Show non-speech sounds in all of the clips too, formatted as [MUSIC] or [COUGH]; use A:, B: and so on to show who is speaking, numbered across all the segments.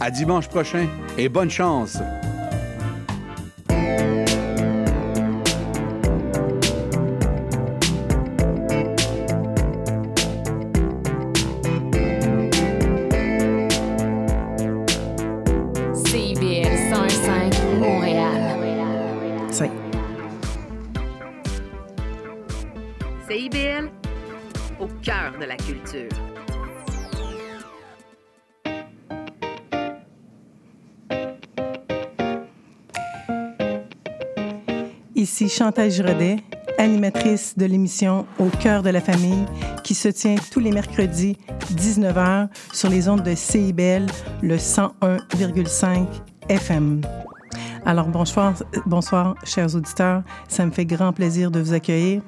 A: À dimanche prochain et bonne chance!
B: Chantal Giraudet, animatrice de l'émission Au cœur de la famille, qui se tient tous les mercredis 19h sur les ondes de CIBL, le 101,5 FM. Alors bonsoir, bonsoir, chers auditeurs. Ça me fait grand plaisir de vous accueillir.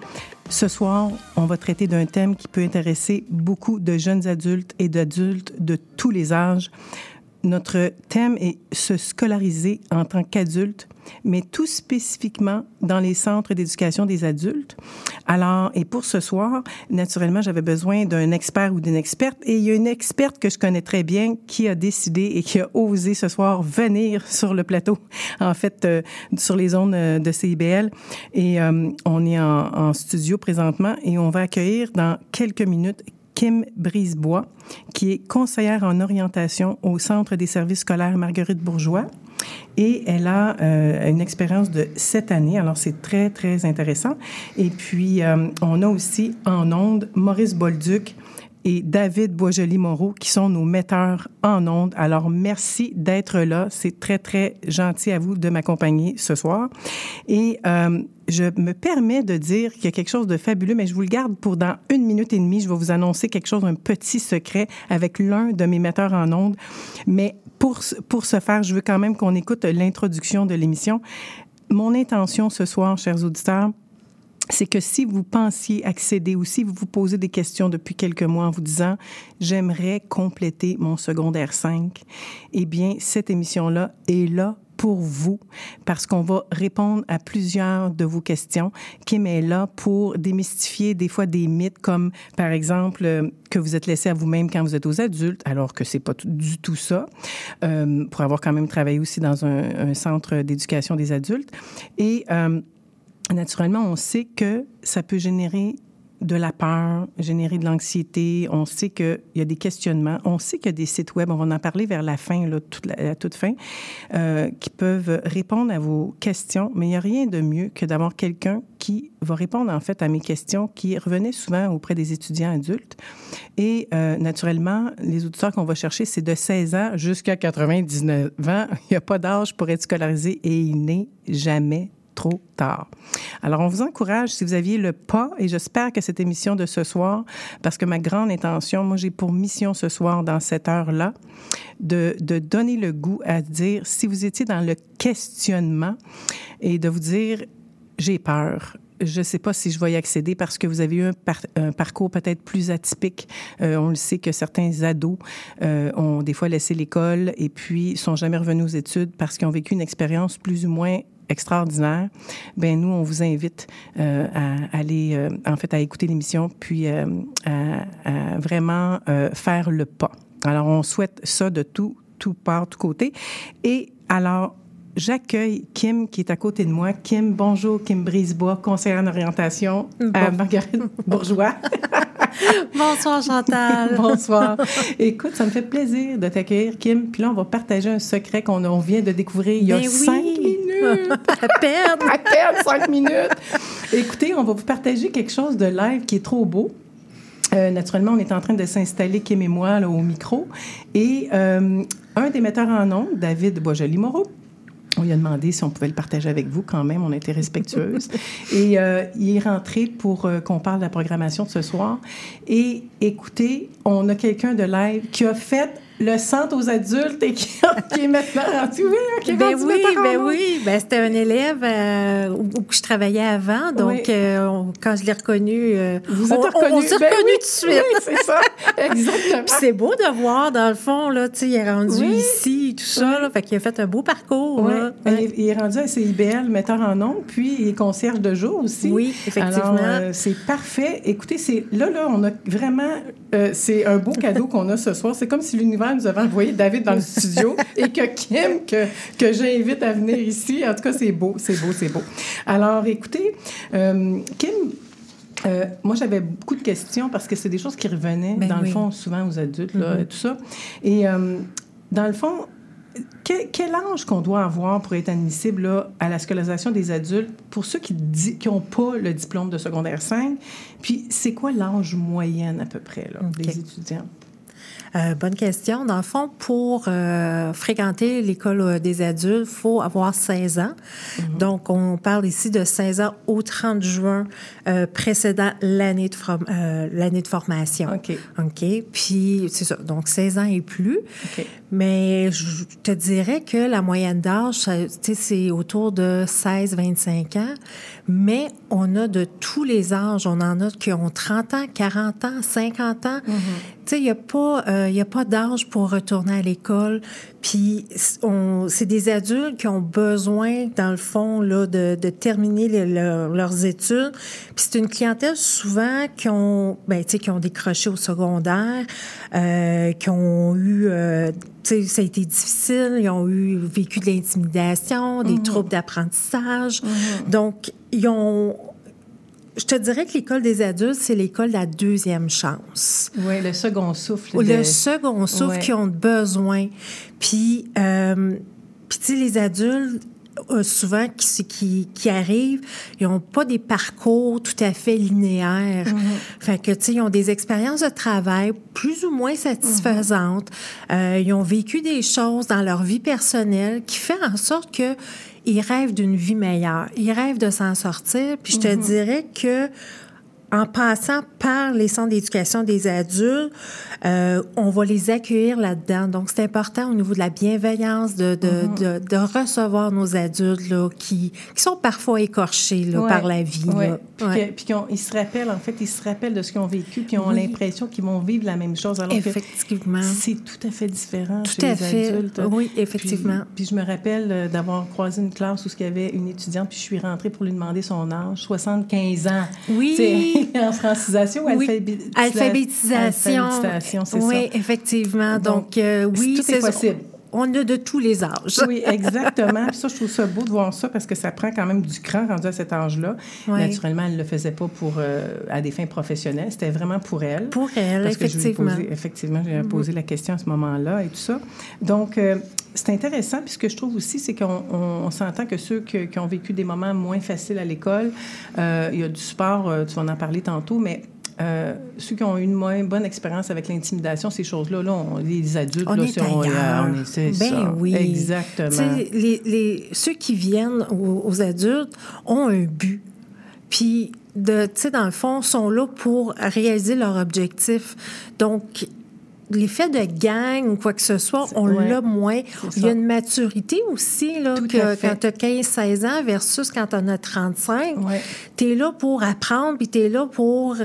B: Ce soir, on va traiter d'un thème qui peut intéresser beaucoup de jeunes adultes et d'adultes de tous les âges. Notre thème est se scolariser en tant qu'adulte, mais tout spécifiquement dans les centres d'éducation des adultes. Alors, et pour ce soir, naturellement, j'avais besoin d'un expert ou d'une experte, et il y a une experte que je connais très bien qui a décidé et qui a osé ce soir venir sur le plateau, [LAUGHS] en fait, euh, sur les zones euh, de CIBL. Et euh, on est en, en studio présentement et on va accueillir dans quelques minutes Kim Brisebois, qui est conseillère en orientation au Centre des services scolaires Marguerite Bourgeois. Et elle a euh, une expérience de sept années, alors c'est très, très intéressant. Et puis, euh, on a aussi en ondes Maurice Bolduc et David Boisjoli-Moreau, qui sont nos metteurs en ondes. Alors, merci d'être là. C'est très, très gentil à vous de m'accompagner ce soir. Et euh, je me permets de dire qu'il y a quelque chose de fabuleux, mais je vous le garde pour dans une minute et demie. Je vais vous annoncer quelque chose, un petit secret avec l'un de mes metteurs en ondes. Mais pour, pour ce faire, je veux quand même qu'on écoute l'introduction de l'émission. Mon intention ce soir, chers auditeurs, c'est que si vous pensiez accéder ou si vous vous posez des questions depuis quelques mois en vous disant j'aimerais compléter mon secondaire 5, eh bien cette émission-là est là pour vous parce qu'on va répondre à plusieurs de vos questions. Kim est là pour démystifier des fois des mythes comme par exemple euh, que vous êtes laissé à vous-même quand vous êtes aux adultes alors que c'est pas du tout ça. Euh, pour avoir quand même travaillé aussi dans un, un centre d'éducation des adultes et euh, naturellement, on sait que ça peut générer de la peur, générer de l'anxiété. On sait qu'il y a des questionnements. On sait qu'il y a des sites web, on va en parler vers la fin, là, toute la, toute fin, euh, qui peuvent répondre à vos questions. Mais il n'y a rien de mieux que d'avoir quelqu'un qui va répondre en fait à mes questions qui revenaient souvent auprès des étudiants adultes. Et euh, naturellement, les auditeurs qu'on va chercher, c'est de 16 ans jusqu'à 99 ans. Il n'y a pas d'âge pour être scolarisé et il n'est jamais trop tard. Alors, on vous encourage, si vous aviez le pas, et j'espère que cette émission de ce soir, parce que ma grande intention, moi, j'ai pour mission ce soir, dans cette heure-là, de, donner le goût à dire, si vous étiez dans le questionnement et de vous dire, j'ai peur, je ne sais pas si je vais y accéder parce que vous avez eu un parcours peut-être plus atypique. Euh, on le sait que certains ados euh, ont des fois laissé l'école et puis sont jamais revenus aux études parce qu'ils ont vécu une expérience plus ou moins extraordinaire. Ben nous, on vous invite euh, à aller, euh, en fait, à écouter l'émission, puis euh, à, à vraiment faire le pas. Alors, on souhaite ça de tout, tout part, tout côté. Et alors, J'accueille Kim qui est à côté de moi. Kim, bonjour, Kim Brisebois, conseillère en orientation à
C: Bon.
B: Marguerite [LAUGHS] Bourgeois.
C: Bonsoir Chantal. [LAUGHS]
B: Bonsoir. Écoute, ça me fait plaisir de t'accueillir, Kim. Puis là, on va partager un secret qu'on on vient de découvrir il y a
C: Ben oui.
B: cinq minutes.
C: à peine.
B: À peine cinq minutes. Écoutez, on va vous partager quelque chose de live qui est trop beau. Euh, naturellement, on est en train de s'installer, Kim et moi, là, au micro. Et euh, un des metteurs en ondes, David Boisjoli-Moreau, on lui a demandé si on pouvait le partager avec vous quand même. On été respectueuse. [LAUGHS] Et euh, il est rentré pour euh, qu'on parle de la programmation de ce soir. Et écoutez, on a quelqu'un de live qui a fait le centre aux adultes et qui, [LAUGHS] qui est maintenant rendu, oui, qui est
C: Ben
B: rendu
C: oui, ben oui. Ben, c'était un élève euh, où, où je travaillais avant. Donc,
B: Oui.
C: euh, on- quand je l'ai reconnu, euh,
B: Vous êtes
C: on,
B: reconnu.
C: on, on s'est
B: Ben
C: reconnu
B: oui,
C: tout de suite.
B: Oui, c'est ça. [LAUGHS] Exactement.
C: Puis c'est beau de voir, dans le fond, là, il est rendu
B: Oui.
C: ici, tout ça. Là, fait qu'il a fait un beau parcours. Là.
B: Il est- Il est rendu à CIBL, metteur en ondes, puis il est concierge de jour aussi.
C: Oui, effectivement.
B: Alors, euh, c'est parfait. Écoutez, c'est là, là, on a vraiment, euh, c'est un beau cadeau [LAUGHS] qu'on a ce soir. C'est comme si l'univers Nous avait envoyé David dans le studio et que Kim, que, que j'invite à venir ici. En tout cas, c'est beau, c'est beau, c'est beau. Alors, écoutez, euh, Kim, euh, moi, j'avais beaucoup de questions parce que c'est des choses qui revenaient,
C: Ben
B: dans le fond, souvent aux adultes, là, tout ça. Et euh, dans le fond, que- quel âge qu'on doit avoir pour être admissible là, à la scolarisation des adultes pour ceux qui n'ont pas le diplôme de secondaire 5? Puis, c'est quoi l'âge moyen à peu près là, des étudiants?
C: Euh, bonne question. Dans le fond, pour euh, fréquenter l'école euh, des adultes, il faut avoir 16 ans. Donc, on parle ici de 16 ans au 30 juin euh, précédant l'année de, form- euh, l'année de formation.
B: OK.
C: OK? Puis, c'est ça. Donc, 16 ans et plus.
B: OK.
C: Mais je te dirais que la moyenne d'âge, ça, c'est autour de 16-25 ans. Mais on a de tous les âges. On en a qui ont 30 ans, 40 ans, 50 ans. Tu sais, il n'y a pas, euh, il y a pas d'âge pour retourner à l'école. Puis, c'est des adultes qui ont besoin, dans le fond, là, de, de terminer le- leur- leurs études. Puis, c'est une clientèle souvent qui ont, ben, tu sais, qui ont décroché au secondaire, euh, qui ont eu, euh, tu sais, ça a été difficile. Ils ont eu vécu de l'intimidation, des troubles d'apprentissage. Donc, ils ont je te dirais que l'école des adultes, c'est l'école de la deuxième chance.
B: Oui, le second souffle.
C: Ou
B: de-
C: le second souffle
B: Ouais.
C: qui ont besoin. Puis, euh, puis tu sais, les adultes, euh, souvent, qui, qui, qui arrivent, ils n'ont pas des parcours tout à fait linéaires. Fait que, tu sais, ils ont des expériences de travail plus ou moins satisfaisantes. Euh, ils ont vécu des choses dans leur vie personnelle qui fait en sorte que ils rêvent d'une vie meilleure. Ils rêvent de s'en sortir. Puis je te dirais que en passant par les centres d'éducation des adultes, euh, on va les accueillir là-dedans. Donc, c'est important au niveau de la bienveillance de, de,
B: Mm-hmm.
C: de, de recevoir nos adultes là, qui, qui sont parfois écorchés là,
B: Ouais.
C: par la vie.
B: Ouais.
C: là.
B: Puis,
C: Ouais.
B: que- puis ils se rappellent, en fait, ils se rappellent de ce qu'ils ont vécu, puis ils ont
C: Oui.
B: l'impression qu'ils vont vivre la même chose. Alors que
C: Effectivement.
B: c'est tout à fait différent
C: Tout
B: chez
C: à
B: les
C: fait.
B: adultes.
C: Oui, effectivement.
B: Puis, puis je me rappelle euh, d'avoir croisé une classe où il y avait une étudiante, puis je suis rentrée pour lui demander son âge, 75 ans.
C: Oui. [LAUGHS]
B: En francisation ou
C: Oui.
B: alphabétisation?
C: Alphabétisation.
B: Alphabétisation, c'est
C: oui,
B: ça.
C: effectivement. Donc, euh, oui,
B: tout est
C: c'est-
B: possible.
C: On a de tous les âges.
B: Oui, exactement. Puis ça, je trouve ça beau de voir ça parce que ça prend quand même du cran rendu à cet âge-là. Naturellement, elle ne le faisait pas pour, euh, à des fins professionnelles. C'était vraiment pour elle.
C: Pour elle,
B: Parce que je lui ai
C: effectivement.
B: posé- effectivement, j'ai posé la question à ce moment-là et tout ça. Donc, euh, c'est intéressant. Puis ce que je trouve aussi, c'est qu'on on- on s'entend que ceux que- qui ont vécu des moments moins faciles à l'école, euh, il y a du sport, tu vas en parler tantôt, mais euh, ceux qui ont eu une moins bonne expérience avec l'intimidation, ces choses-là, là, on- les adultes,
C: On
B: là,
C: est
B: c'est- on, est- c'est
C: ben
B: ça.
C: oui.
B: Exactement.
C: Les, les- ceux qui viennent aux, aux adultes ont un but. Puis, de, tu sais, dans le fond, sont là pour réaliser leur objectif. Donc, l'effet de gang ou quoi que ce soit, on
B: ouais.
C: l'a moins. Il y a une maturité aussi, là,
B: Tout
C: que quand tu as 15-16 ans versus quand tu en as 35.
B: Ouais.
C: Tu es là pour apprendre, puis tu es là pour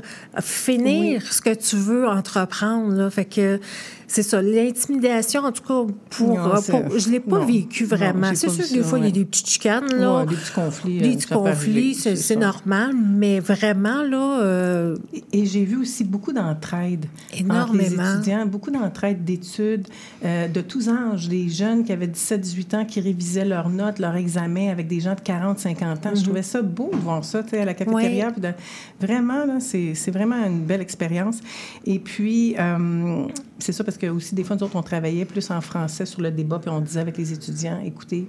C: finir
B: Oui.
C: ce que tu veux entreprendre. Là. Fait que c'est ça. L'intimidation, en tout cas, pour,
B: Non,
C: euh, pour- je ne l'ai pas
B: non.
C: vécu vraiment. c'est sûr que des fois, il y a des petites chicanes. Là.
B: Ouais, des petits conflits.
C: Des
B: euh,
C: petits conflits, c'est normal, mais vraiment, là, euh,
B: Et- Et j'ai vu aussi beaucoup d'entraide. Entre
C: Énormément.
B: les étudiants, beaucoup d'entraide d'études euh, de tous âges. Des jeunes qui avaient 17-18 ans qui révisaient leurs notes, leurs examens avec des gens de 40-50 ans. Je trouvais ça beau de voir ça tu sais, à la cafétéria.
C: Ouais.
B: vraiment, là, c'est c'est vraiment une belle expérience. Et puis, euh, c'est ça parce que aussi, des fois, nous autres, on travaillait plus en français sur le débat, puis on disait avec les étudiants, écoutez,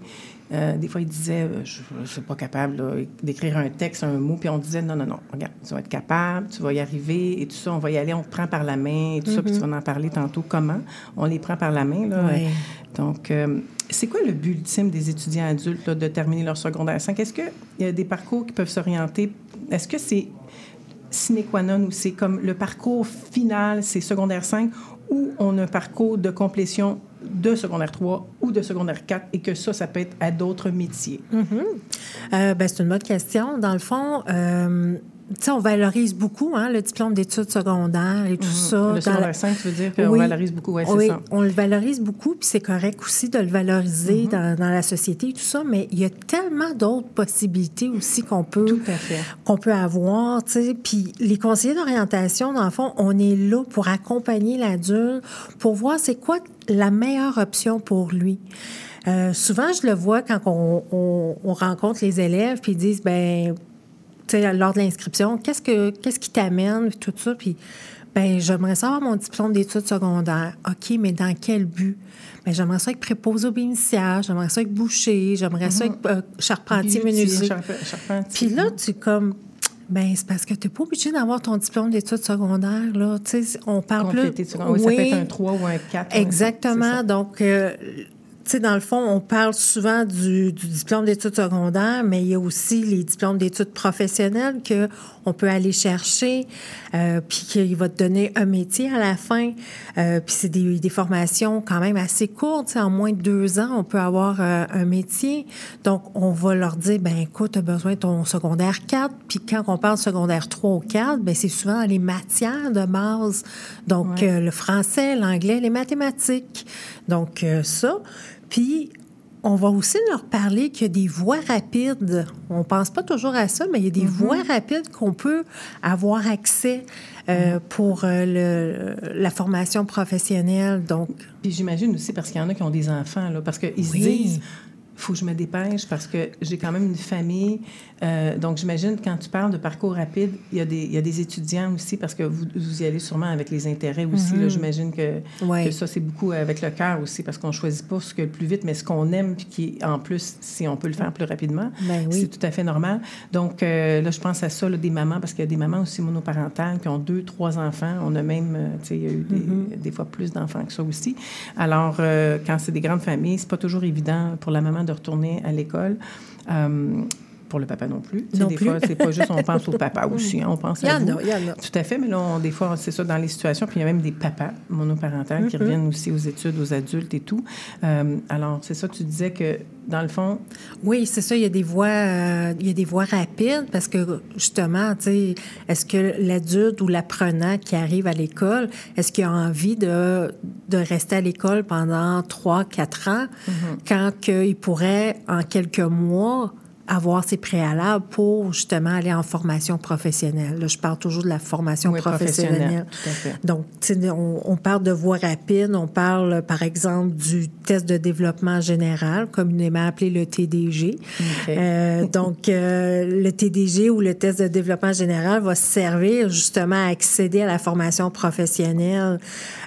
B: euh, des fois, ils disaient, euh, je ne suis pas capable là, d'écrire un texte, un mot, puis on disait, non, non, non, regarde, tu vas être capable, tu vas y arriver, et tout ça, on va y aller, on te prend par la main, et tout ça, puis tu vas en parler tantôt, comment? On les prend par la main. Là. Donc, euh, c'est quoi le but ultime des étudiants adultes là, de terminer leur secondaire? 5? Est-ce qu'il y a des parcours qui peuvent s'orienter? Est-ce que c'est sine qua non ou c'est comme le parcours final, c'est secondaire 5, ou on a un parcours de complétion de secondaire 3 ou de secondaire 4 et que ça, ça peut être à d'autres métiers?
C: Euh, ben, c'est une bonne question. Dans le fond, euh, sais, on valorise beaucoup hein, le diplôme d'études secondaires et tout ça.
B: Mhm. Le
C: dans
B: secondaire
C: la-
B: 5, tu veux dire qu'on
C: Oui.
B: valorise beaucoup, ouais, c'est
C: oui,
B: ça.
C: on le valorise beaucoup, puis c'est correct aussi de le valoriser
B: Mhm.
C: dans, dans la société et tout ça, mais il y a tellement d'autres possibilités aussi qu'on peut, qu'on peut avoir, tu sais. Puis les conseillers d'orientation, dans le fond, on est là pour accompagner l'adulte, pour voir c'est quoi la meilleure option pour lui. Euh, souvent, je le vois quand on, on- on rencontre les élèves, puis ils disent, ben, lors de l'inscription, qu'est-ce que qu'est-ce qui t'amène, tout ça, puis ben j'aimerais savoir mon diplôme d'études secondaires. OK, mais dans quel but? Ben, j'aimerais ça être préposé au bénéficiaire, j'aimerais ça être boucher, j'aimerais ça être euh, charpentier, menuisier. Puis là, tu comme, ben c'est parce que tu n'es pas obligé d'avoir ton diplôme d'études secondaires, là. Tu sais, on parle plus...
B: Compléter de secondaire. Oui, ça peut être un 3 ou un 4.
C: Exactement. Donc, euh, sais, dans le fond, on parle souvent du, du diplôme d'études secondaires, mais il y a aussi les diplômes d'études professionnelles que on peut aller chercher, euh, puis qu'il va te donner un métier à la fin. Euh, puis c'est des, des formations quand même assez courtes. En moins de deux ans, on peut avoir euh, un métier. Donc, on va leur dire, ben écoute, tu as besoin de ton secondaire 4. Puis quand on parle secondaire 3 ou 4, ben c'est souvent les matières de base. Donc,
B: Ouais.
C: le français, l'anglais, les mathématiques. Donc, ça. Puis, on va aussi leur parler qu'il y a des voies rapides. On pense pas toujours à ça, mais il y a des voies rapides qu'on peut avoir accès euh, pour euh, le, la formation professionnelle. Donc,
B: Puis j'imagine aussi parce qu'il y en a qui ont des enfants, là, parce qu'ils
C: Oui.
B: se disent faut que je me dépêche parce que j'ai quand même une famille. Euh, donc, j'imagine, quand tu parles de parcours rapide, il y, a des, il y a des étudiants aussi, parce que vous, vous y allez sûrement avec les intérêts aussi. là. J'imagine que,
C: Ouais.
B: que ça, c'est beaucoup avec le cœur aussi, parce qu'on choisit pas ce que le plus vite, mais ce qu'on aime, puis qui, en plus, si on peut le faire plus rapidement,
C: Ben oui.
B: c'est tout à fait normal. Donc, euh, là, je pense à ça, là, des mamans, parce qu'il y a des mamans aussi monoparentales qui ont deux, trois enfants. On a même, euh, tu sais, il y a eu des,
C: Mm-hmm.
B: des fois plus d'enfants que ça aussi. Alors, euh, quand c'est des grandes familles, c'est pas toujours évident pour la maman de retourner à l'école. Euh, pour le papa non plus.
C: Non
B: des
C: plus.
B: fois, c'est pas juste on pense au papa [LAUGHS] aussi, hein, on pense
C: il y
B: à
C: en
B: vous.
C: a, il y en a.
B: Tout à fait, mais là, on- des fois, c'est ça dans les situations. Puis il y a même des papas monoparentales
C: Mm-hmm.
B: qui reviennent aussi aux études, aux adultes et tout. Euh, alors, c'est ça, tu disais que, dans le fond,
C: Oui, c'est ça. Il y a des voies, euh, il y a des voies rapides parce que justement, tu sais, est-ce que l'adulte ou l'apprenant qui arrive à l'école, est-ce qu'il a envie de, de rester à l'école pendant trois, quatre ans, quand qu'il pourrait en quelques mois avoir ses préalables pour justement aller en formation professionnelle. Là, je parle toujours de la formation
B: Oui,
C: professionnelle.
B: professionnelle, tout à fait.
C: Donc, on, on parle de voies rapides, on parle, par exemple, du test de développement général, communément appelé le TDG. Euh, donc, euh, le TDG ou le test de développement général va servir justement à accéder à la formation professionnelle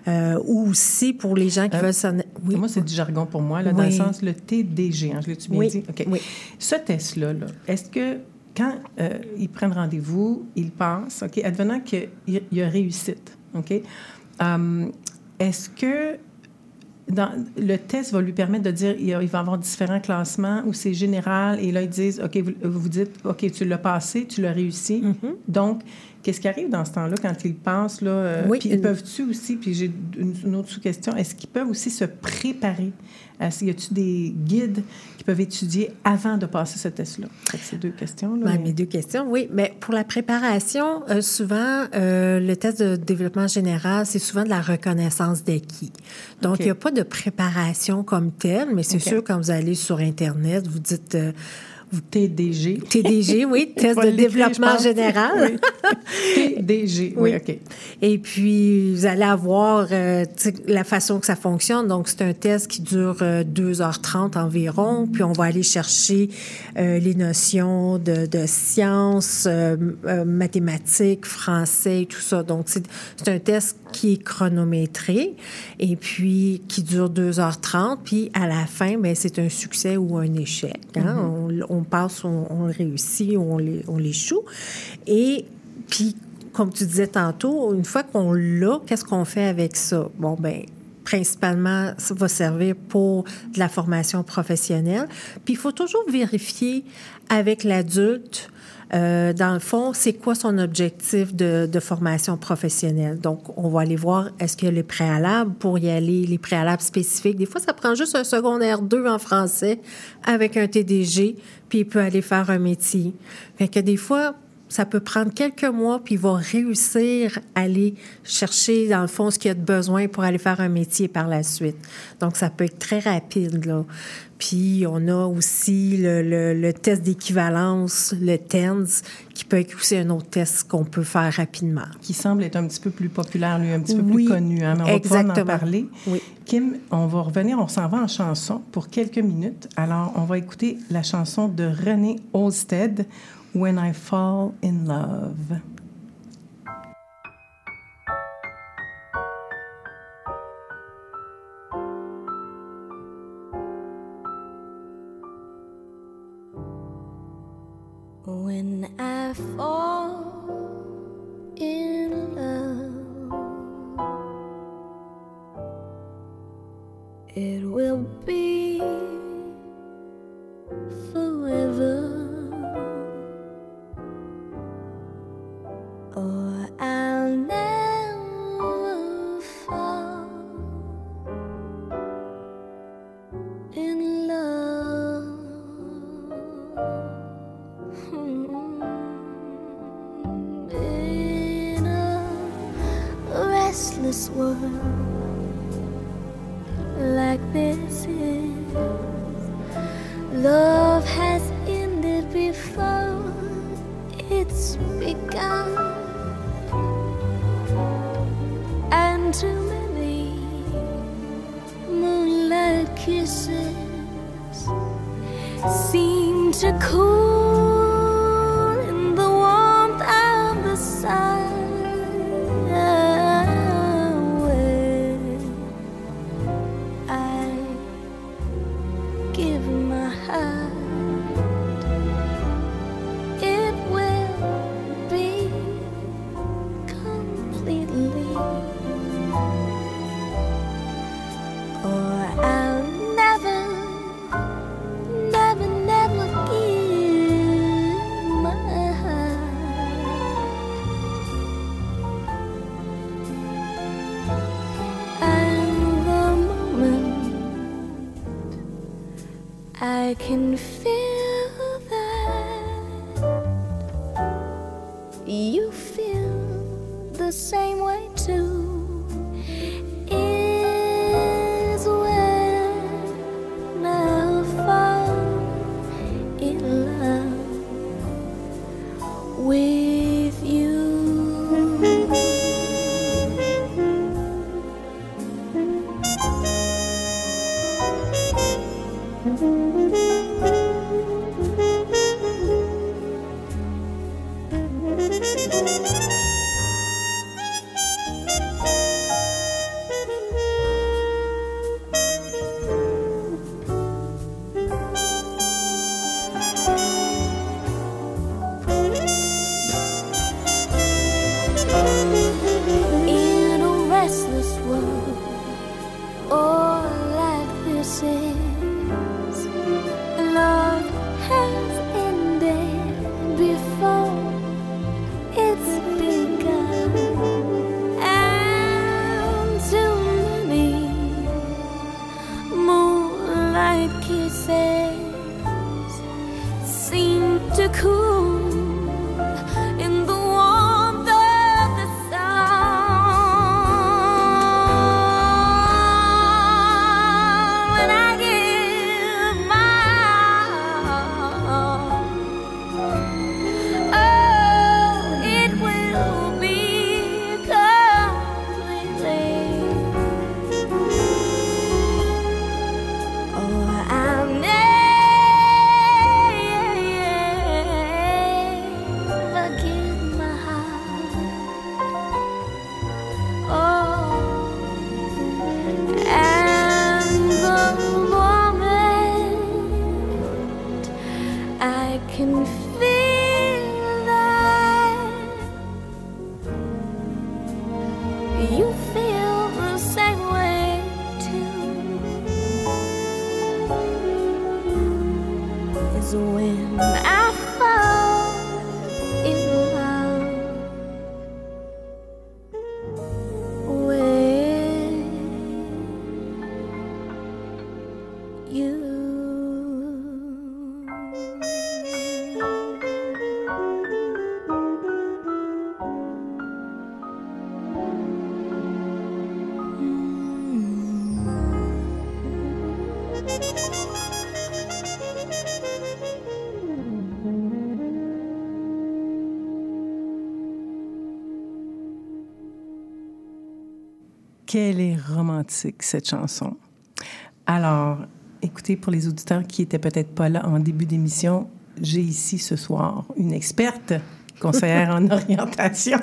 C: euh, ou aussi pour les gens qui
B: Euh,
C: veulent s'en... Oui.
B: Moi, c'est du jargon pour moi, là, dans le sens, le TDG, hein, je l'ai-tu bien
C: Oui,
B: dit? OK.
C: oui.
B: Ce test-là, là, est-ce que quand euh, ils prennent rendez-vous, ils passent, OK, advenant qu'il y a réussite, OK, est-ce que dans, le test va lui permettre de dire il va avoir différents classements ou c'est général et là ils disent OK vous, vous dites OK tu l'as passé tu l'as réussi
C: Mm-hmm.
B: donc qu'est-ce qui arrive dans ce temps-là quand ils passent là euh,
C: Oui,
B: puis ils
C: une-
B: peuvent-tu aussi puis j'ai une, une autre sous-question est-ce qu'ils peuvent aussi se préparer? Est-ce y a-tu des guides qui peuvent étudier avant de passer ce test-là? C'est deux questions là,
C: Ben,
B: mais-
C: mes deux questions, oui. Mais pour la préparation, euh, souvent, euh, le test de développement général, c'est souvent de la reconnaissance d'acquis. Donc, il n'y a pas de préparation comme telle, mais c'est sûr, quand vous allez sur Internet, vous dites
B: TDG
C: TDG, [LAUGHS] oui, test de développement général.
B: Oui. TDG [LAUGHS] oui,
C: Oui.
B: OK
C: Et puis, vous allez avoir euh, la façon que ça fonctionne. Donc, c'est un test qui dure euh, 2h30 environ. Puis, on va aller chercher euh, les notions de, de sciences, euh, mathématiques, français, tout ça. Donc, c'est un test qui est chronométré et puis qui dure 2h30. Puis, à la fin, ben, c'est un succès ou un échec. hein. on, on passe, on, on réussit on l'é- on. Et puis, comme tu disais tantôt, une fois qu'on l'a, qu'est-ce qu'on fait avec ça? Bon, ben principalement, ça va servir pour de la formation professionnelle. Puis, il faut toujours vérifier avec l'adulte, euh, dans le fond, c'est quoi son objectif de, de formation professionnelle. Donc, on va aller voir, est-ce qu'il y a les préalables pour y aller, les préalables spécifiques. Des fois, ça prend juste un secondaire 2 en français avec un TDG, puis il peut aller faire un métier. Fait que des fois, ça peut prendre quelques mois, puis il va réussir à aller chercher, dans le fond, ce qu'il a de besoin pour aller faire un métier par la suite. Donc, ça peut être très rapide, là. Puis, on a aussi le, le, le test d'équivalence, le TENS, qui peut être aussi un autre test qu'on peut faire rapidement.
B: Qui semble être un petit peu plus populaire, lui, un petit peu
C: Oui,
B: plus connu. Hein? Mais on va pouvoir en
C: exactement.
B: parler.
C: Oui.
B: Kim, on va revenir, on s'en va en chanson pour quelques minutes. Alors, on va écouter la chanson de René Olsted, When I Fall in Love.
D: I can feel that. You feel the same way too
B: romantique, cette chanson. Alors, écoutez, pour les auditeurs qui étaient peut-être pas là en début d'émission, j'ai ici ce soir une experte conseillère en [LAUGHS] orientation.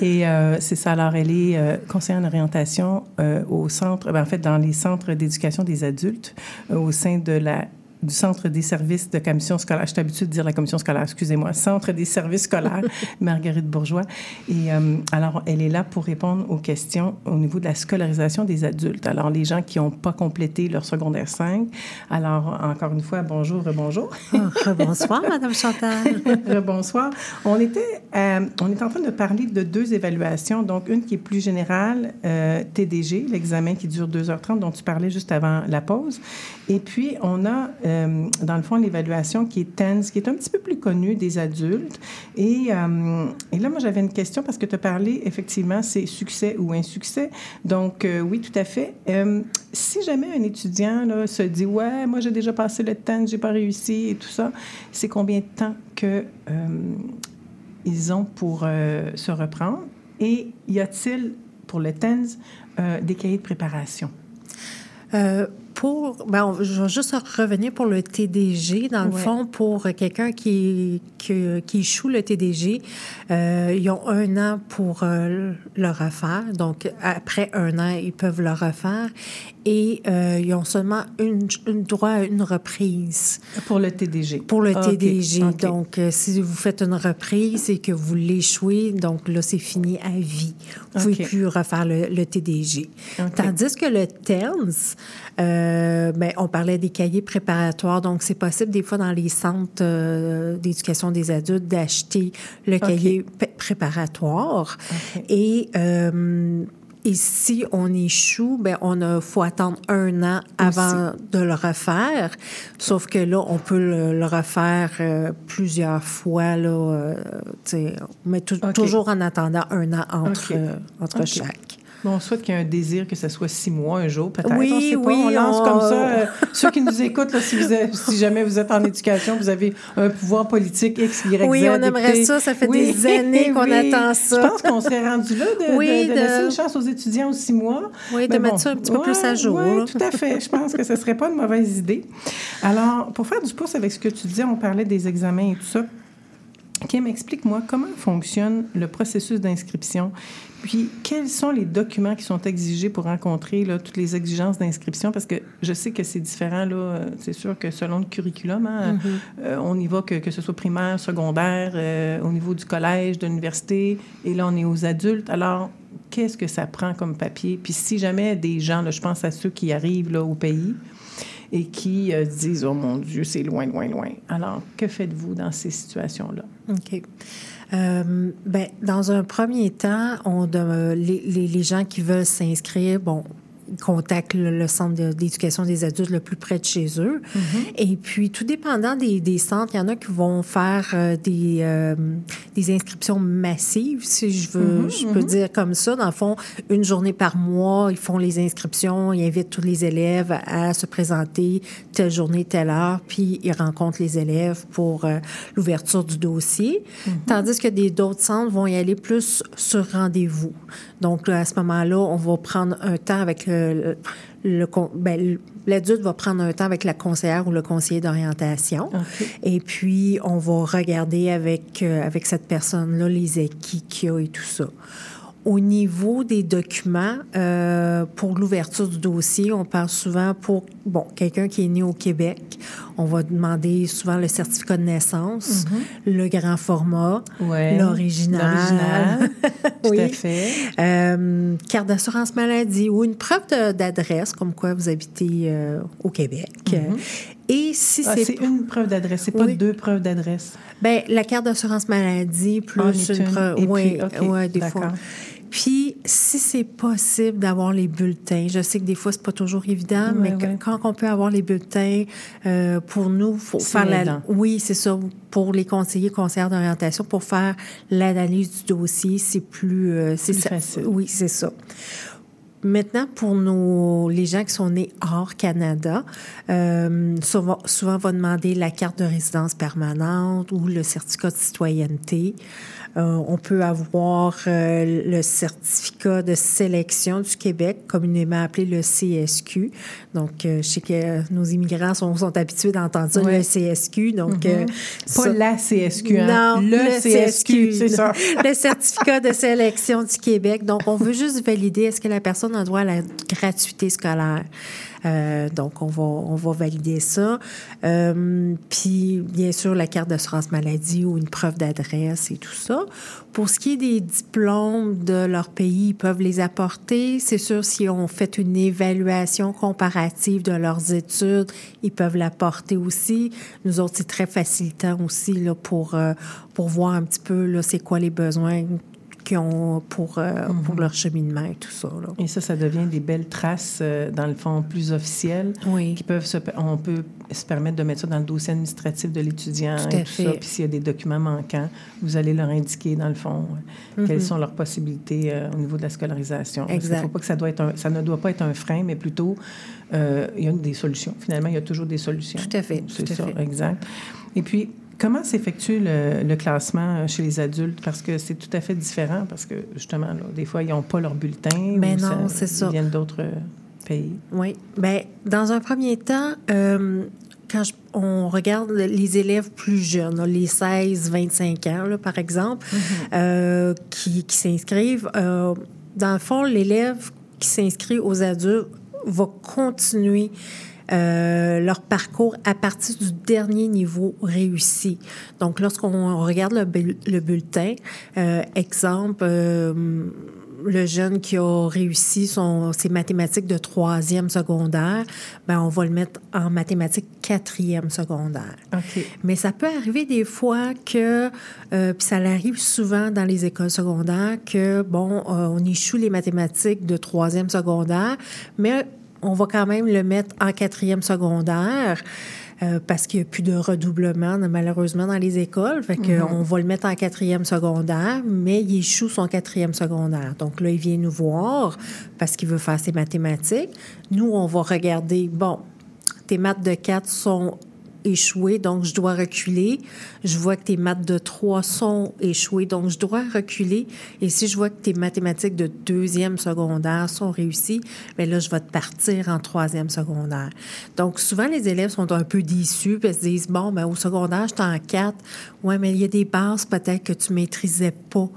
B: Et euh, c'est ça. Alors, elle est euh, conseillère en orientation euh, au centre, ben, en fait, dans les centres d'éducation des adultes, au sein de la du Centre des services de commission scolaire. Je suis habituée de dire la commission scolaire, excusez-moi. Centre des services scolaires, [LAUGHS] Marguerite Bourgeois. Et euh, alors, elle est là pour répondre aux questions au niveau de la scolarisation des adultes. Alors, les gens qui n'ont pas complété leur secondaire 5. Alors, encore une fois, bonjour, bonjour.
C: Oh, bonsoir, Madame Chantal. [LAUGHS]
B: Bonsoir. On était, euh, on est en train de parler de deux évaluations. Donc, une qui est plus générale, euh, TDG, l'examen qui dure 2h30, dont tu parlais juste avant la pause. Et puis, on a, euh, dans le fond, l'évaluation qui est TENS, qui est un petit peu plus connue des adultes. Et, euh, là, moi, j'avais une question parce que tu as parlé, effectivement, c'est succès ou insuccès. Donc, euh, oui, tout à fait. Si jamais un étudiant se dit, ouais, moi, j'ai déjà passé le TENS, j'ai pas réussi et tout ça, c'est combien de temps que euh, ils ont pour se reprendre? Et y a-t-il, pour le TENS, des cahiers de préparation?
C: Pour, ben, on- je vais juste revenir pour le TDG. Dans le
B: Ouais.
C: fond, pour quelqu'un qui, qui, qui échoue le TDG, euh, ils ont un an pour euh, le refaire. Donc, après un an, ils peuvent le refaire. Et euh, ils ont seulement une, une droit à une reprise
B: Pour le TDG.
C: pour le
B: Ah,
C: TDG. Donc, euh, si vous faites une reprise et que vous l'échouez, donc là, c'est fini à vie. Vous ne pouvez
B: OK.
C: plus refaire le, le TDG. Tandis que le TELS, euh, ben, on parlait des cahiers préparatoires. Donc, c'est possible des fois dans les centres euh, d'éducation des adultes d'acheter le cahier préparatoire. Et et si on échoue, ben on a faut attendre un an avant de le refaire. Sauf que là, on peut le, le refaire euh, plusieurs fois là, euh, mais tou-
B: OK.
C: toujours en attendant un an entre euh, entre chaque.
B: Bon, on souhaite qu'il y ait un désir que ce soit six mois, un jour, peut-être.
C: Oui,
B: on sait pas.
C: oui,
B: On lance
C: on-
B: comme ça. euh, ceux qui nous écoutent, là, si, vous si jamais vous êtes en éducation, vous avez un pouvoir politique X, Y, Z.
C: Oui, on aimerait ça. Ça fait des années [LAUGHS] qu'on attend ça.
B: Je pense qu'on serait rendu là de,
C: Oui,
B: de- de
C: de-
B: laisser une chance aux étudiants aux six mois.
C: Oui, de mettre ça un petit peu plus à jour,
B: Oui, tout à fait. Je pense que ce serait pas une mauvaise idée. Alors, pour faire du pouce avec ce que tu disais, on parlait des examens et tout ça. Kim, explique-moi comment fonctionne le processus d'inscription, puis quels sont les documents qui sont exigés pour rencontrer là, toutes les exigences d'inscription, parce que je sais que c'est différent, là, euh, c'est sûr que selon le curriculum, hein, euh, on y va que, que ce soit primaire, secondaire, euh, au niveau du collège, de l'université, et là, on est aux adultes. Alors, qu'est-ce que ça prend comme papier? Puis si jamais des gens, là, je pense à ceux qui arrivent là, au pays, et qui euh, disent, oh mon Dieu, c'est loin, loin, loin. Alors, que faites-vous dans ces situations-là?
C: OK. Euh, ben, dans un premier temps, on de- les, les- les gens qui veulent s'inscrire, bon, contactent le, le centre de- d'éducation des adultes le plus près de chez eux. Et puis, tout dépendant des, des centres, il y en a qui vont faire euh, des, euh, des inscriptions massives, si je veux, je peux dire comme ça. Dans le fond, une journée par mois, ils font les inscriptions, ils invitent tous les élèves à se présenter telle journée, telle heure, puis ils rencontrent les élèves pour euh, l'ouverture du dossier. Tandis que d'autres centres vont y aller plus sur rendez-vous. Donc, là, à ce moment-là, on va prendre un temps avec le, le- ben, l'adulte va prendre un temps avec la conseillère ou le conseiller d'orientation. Et puis, on va regarder avec, euh, avec cette personne-là les acquis qu'il y a et tout ça. Au niveau des documents, euh, pour l'ouverture du dossier, on parle souvent pour bon quelqu'un qui est né au Québec, on va demander souvent le certificat de naissance, le grand format,
B: Ouais.
C: l'original,
B: L'original. [LAUGHS] Tout
C: Oui.
B: à fait.
C: euh, carte d'assurance maladie ou une preuve de- d'adresse, comme quoi vous habitez euh, au Québec. Et si
B: Ah,
C: c'est
B: c'est une preuve d'adresse, c'est pas
C: Oui.
B: deux preuves d'adresse.
C: ben, la carte d'assurance maladie plus
B: Ah,
C: une
B: une.
C: preuve. Oui, ouais, des fois. Puis, si c'est possible d'avoir les bulletins, je sais que des fois, c'est pas toujours évident, mais quand on peut avoir les bulletins, euh, pour nous, faut faire la. Oui, c'est ça. Pour les conseillers, conseillères d'orientation, pour faire l'analyse du dossier, c'est plus. euh, c'est ça-
B: facile.
C: Oui, c'est ça. Maintenant, pour nos, les gens qui sont nés hors Canada, euh, souvent, souvent, on va demander la carte de résidence permanente ou le certificat de citoyenneté. Euh, on peut avoir euh, le certificat de sélection du Québec, communément appelé le CSQ. Donc, euh, je sais que nos immigrants sont, sont habitués d'entendre ça, le CSQ. Donc, euh,
B: Pas
C: ça-
B: la CSQ, hein?
C: non,
B: le, CSQ, c'est ça. [LAUGHS]
C: le certificat de sélection du Québec. Donc, on veut juste valider est-ce que la personne a droit à la gratuité scolaire. Euh, donc, on va, on va valider ça. Euh, puis, bien sûr, la carte d'assurance maladie ou une preuve d'adresse et tout ça. Pour ce qui est des diplômes de leur pays, ils peuvent les apporter. C'est sûr, si on fait une évaluation comparative de leurs études, ils peuvent l'apporter aussi. Nous autres, c'est très facilitant aussi là, pour, euh, pour voir un petit peu c'est quoi les besoins qu'ils ont pour, euh, pour leur cheminement et tout ça. Là.
B: Et ça, ça devient des belles traces, euh, dans le fond, plus officielles.
C: Oui.
B: Qui peuvent se, on peut se permettre de mettre ça dans le dossier administratif de l'étudiant
C: Tout
B: et tout
C: fait.
B: ça. Puis s'il y a des documents manquants, vous allez leur indiquer, dans le fond, euh, quelles
C: Mhm.
B: sont leurs possibilités euh, au niveau de la scolarisation. Parce
C: Exact.
B: faut pas que ça, doit être un- ça ne doit pas être un frein, mais plutôt, il y a des solutions. Finalement, il y a toujours des solutions.
C: Tout à fait,
B: C'est
C: tout à
B: ça,
C: fait.
B: exact. Et puis, comment s'effectue le, le classement chez les adultes? Parce que c'est tout à fait différent, parce que, justement, là, des fois, ils n'ont pas leur bulletin.
C: Ben
B: ou
C: non, c'est ça.
B: Ils viennent d'autres euh, pays.
C: Oui. Bien, dans un premier temps, euh, quand je- on regarde les élèves plus jeunes, les 16-25 ans, là, par exemple, euh, qui, qui s'inscrivent, euh, dans le fond, l'élève qui s'inscrit aux adultes va continuer euh, leur parcours à partir du dernier niveau réussi. Donc, lorsqu'on regarde le, le bulletin, euh, exemple, euh, le jeune qui a réussi son, ses mathématiques de troisième secondaire, ben on va le mettre en mathématiques quatrième secondaire.
B: OK.
C: Mais ça peut arriver des fois que, euh, puis ça arrive souvent dans les écoles secondaires, que, bon, euh, on échoue les mathématiques de troisième secondaire, mais on va quand même le mettre en quatrième secondaire. euh, parce qu'il n'y a plus de redoublement, malheureusement, dans les écoles. Fait que on va le mettre en quatrième secondaire, mais il échoue son quatrième secondaire. Donc là, il vient nous voir parce qu'il veut faire ses mathématiques. Nous, on va regarder, bon, tes maths de 4 sont échouées, donc je dois reculer. Je vois que tes maths de 3 sont échouées, donc je dois reculer. Et si je vois que tes mathématiques de deuxième secondaire sont réussies, bien là, je vais te partir en troisième secondaire. Donc, souvent, les élèves sont un peu déçus parce qu'ils se disent, bon, ben, au secondaire, j'étais en 4. Ouais, mais il y a des bases peut-être que tu maîtrisais pas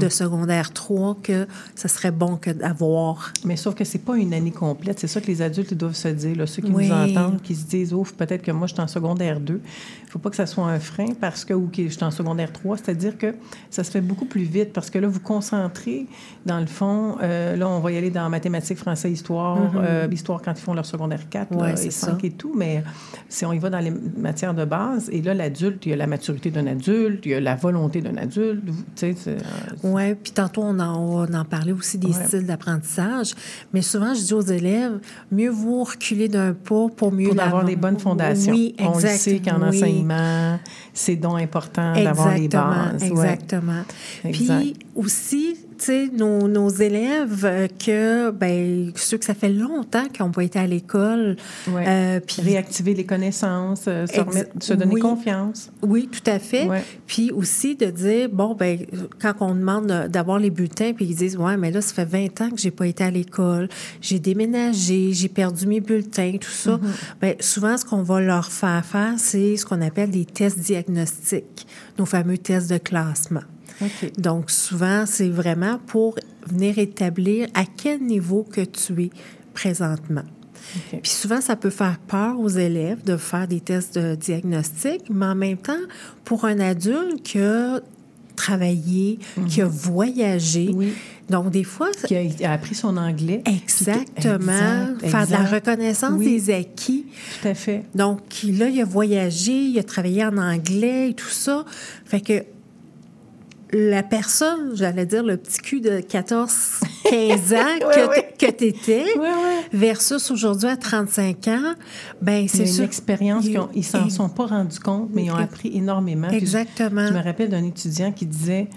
C: de secondaire 3 que ça serait bon que d'avoir.
B: Mais sauf que c'est pas une année complète. C'est ça que les adultes ils doivent se dire. Là. Ceux qui
C: Oui.
B: nous entendent, qui se disent, ouf, peut-être que moi, je suis en secondaire 2. Il faut pas que ça soit un frein parce que, ou que je suis en secondaire 3. C'est-à-dire que ça se fait beaucoup plus vite parce que là, vous concentrez, dans le fond, euh, là, on va y aller dans mathématiques, français, histoire, euh, histoire quand ils font leur secondaire 4
C: Mm-hmm. Ouais,
B: là,
C: c'est
B: et 5
C: ça.
B: et tout. Mais si on y va dans les matières de base, et là, l'adulte, il y a la maturité d'un adulte, il y a la volonté d'un adulte. Tu sais, euh,
C: Oui, puis tantôt, on en, on en parlait aussi des
B: Ouais.
C: styles d'apprentissage. Mais souvent, je dis aux élèves, mieux vaut reculer d'un pas pour mieux
B: pour avoir des bonnes fondations.
C: Oui,
B: On le
C: exact.
B: sait qu'en
C: oui.
B: Enseignement, c'est donc important d'avoir les
C: Exactement,
B: bases. ouais.
C: exactement.
B: Exact.
C: Puis aussi, nos, nos élèves euh, que, ben, ceux que ça fait longtemps qu'ils n'ont pas été à l'école,
B: Ouais.
C: euh, puis
B: Réactiver les connaissances, euh, se,
C: Ex-
B: remettre- se donner
C: oui.
B: confiance.
C: Oui, tout à fait.
B: Ouais.
C: Puis aussi de dire, bon, ben quand on demande d'avoir les bulletins, puis ils disent, ouais, mais là, ça fait 20 ans que j'ai pas été à l'école, j'ai déménagé, j'ai perdu mes bulletins, tout ça. Ben, souvent, ce qu'on va leur faire faire, c'est ce qu'on appelle des tests diagnostiques, nos fameux tests de classement. Donc, souvent, c'est vraiment pour venir établir à quel niveau que tu es présentement. Puis souvent, ça peut faire peur aux élèves de faire des tests de diagnostic, mais en même temps, pour un adulte qui a travaillé, qui a voyagé,
B: Oui.
C: donc des fois,
B: Qui a, appris son anglais.
C: exactement,
B: Exact,
C: faire de la reconnaissance
B: Oui.
C: des acquis.
B: Tout à fait.
C: Donc là, il a voyagé, il a travaillé en anglais et tout ça. Fait que la personne, j'allais dire le petit cul de 14, 15 ans [LAUGHS] que, tu étais, versus aujourd'hui à 35 ans, ben c'est
B: une expérience
C: Il-
B: qu'ils ils s'en sont pas rendus compte, mais ils ont appris énormément. Je-
C: Exactement.
B: Je me rappelle d'un étudiant qui disait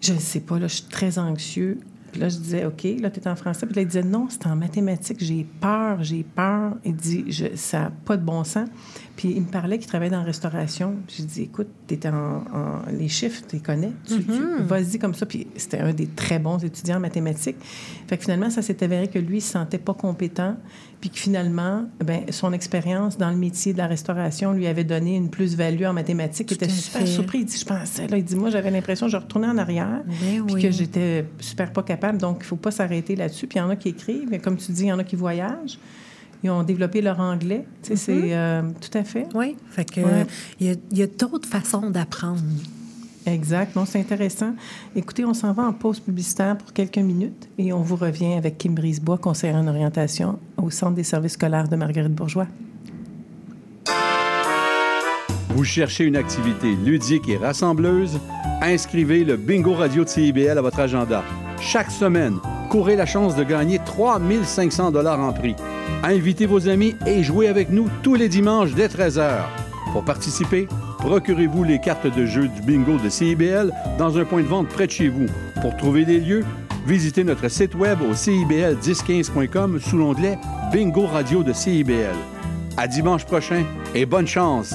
B: Je ne sais pas, là, je suis très anxieux. Puis là, je disais, OK, là, tu es en français. Puis là, il disait, non, c'est en mathématiques. J'ai peur, j'ai peur. Il dit, je, ça n'a pas de bon sens. Puis il me parlait qu'il travaillait dans la restauration. J'ai dit, écoute, t'es en, en- les chiffres, tu les connais. Tu, tu- vas-y comme ça. Puis c'était un des très bons étudiants en mathématiques. Fait que finalement, ça s'est avéré que lui, il se sentait pas compétent. Puis que finalement, ben, son expérience dans le métier de la restauration lui avait donné une plus-value en mathématiques. Il était super
C: fait.
B: surpris. Il dit, je pensais, là, il dit, moi, j'avais l'impression que je retournais en arrière.
C: Ben
B: puis
C: oui.
B: que j'étais super pas capable. Donc, il faut pas s'arrêter là-dessus. Puis il y en a qui écrivent. Mais comme tu dis, il y en a qui voyagent. Ils ont développé leur anglais. Tu sais, c'est euh, tout à fait.
C: Oui, fait que
B: Ouais.
C: il y a, d'autres façons d'apprendre.
B: Exact. Non, c'est intéressant. Écoutez, on s'en va en pause publicitaire pour quelques minutes et on vous revient avec Kim Brisebois, conseillère en orientation au Centre des services scolaires de Marguerite Bourgeois.
A: Vous cherchez une activité ludique et rassembleuse? Inscrivez le Bingo Radio de CIBL à votre agenda. Chaque semaine, courez la chance de gagner 3500 dollars en prix. Invitez vos amis et jouez avec nous tous les dimanches dès 13h. Pour participer, procurez-vous les cartes de jeu du bingo de CIBL dans un point de vente près de chez vous. Pour trouver des lieux, visitez notre site web au cibl1015.com sous l'onglet Bingo Radio de CIBL. À dimanche prochain et bonne chance!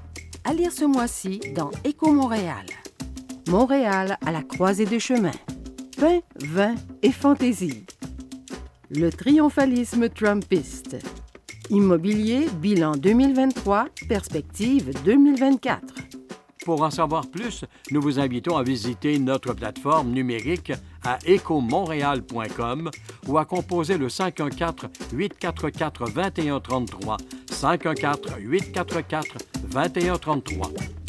E: À lire ce mois-ci dans Éco Montréal. Montréal à la croisée des chemins. Pain, vin et fantaisie. Le triomphalisme trumpiste. Immobilier, bilan 2023, perspective 2024.
F: Pour en savoir plus, nous vous invitons à visiter notre plateforme numérique à écomontréal.com ou à composer le 514-844-2133, 514-844-2133.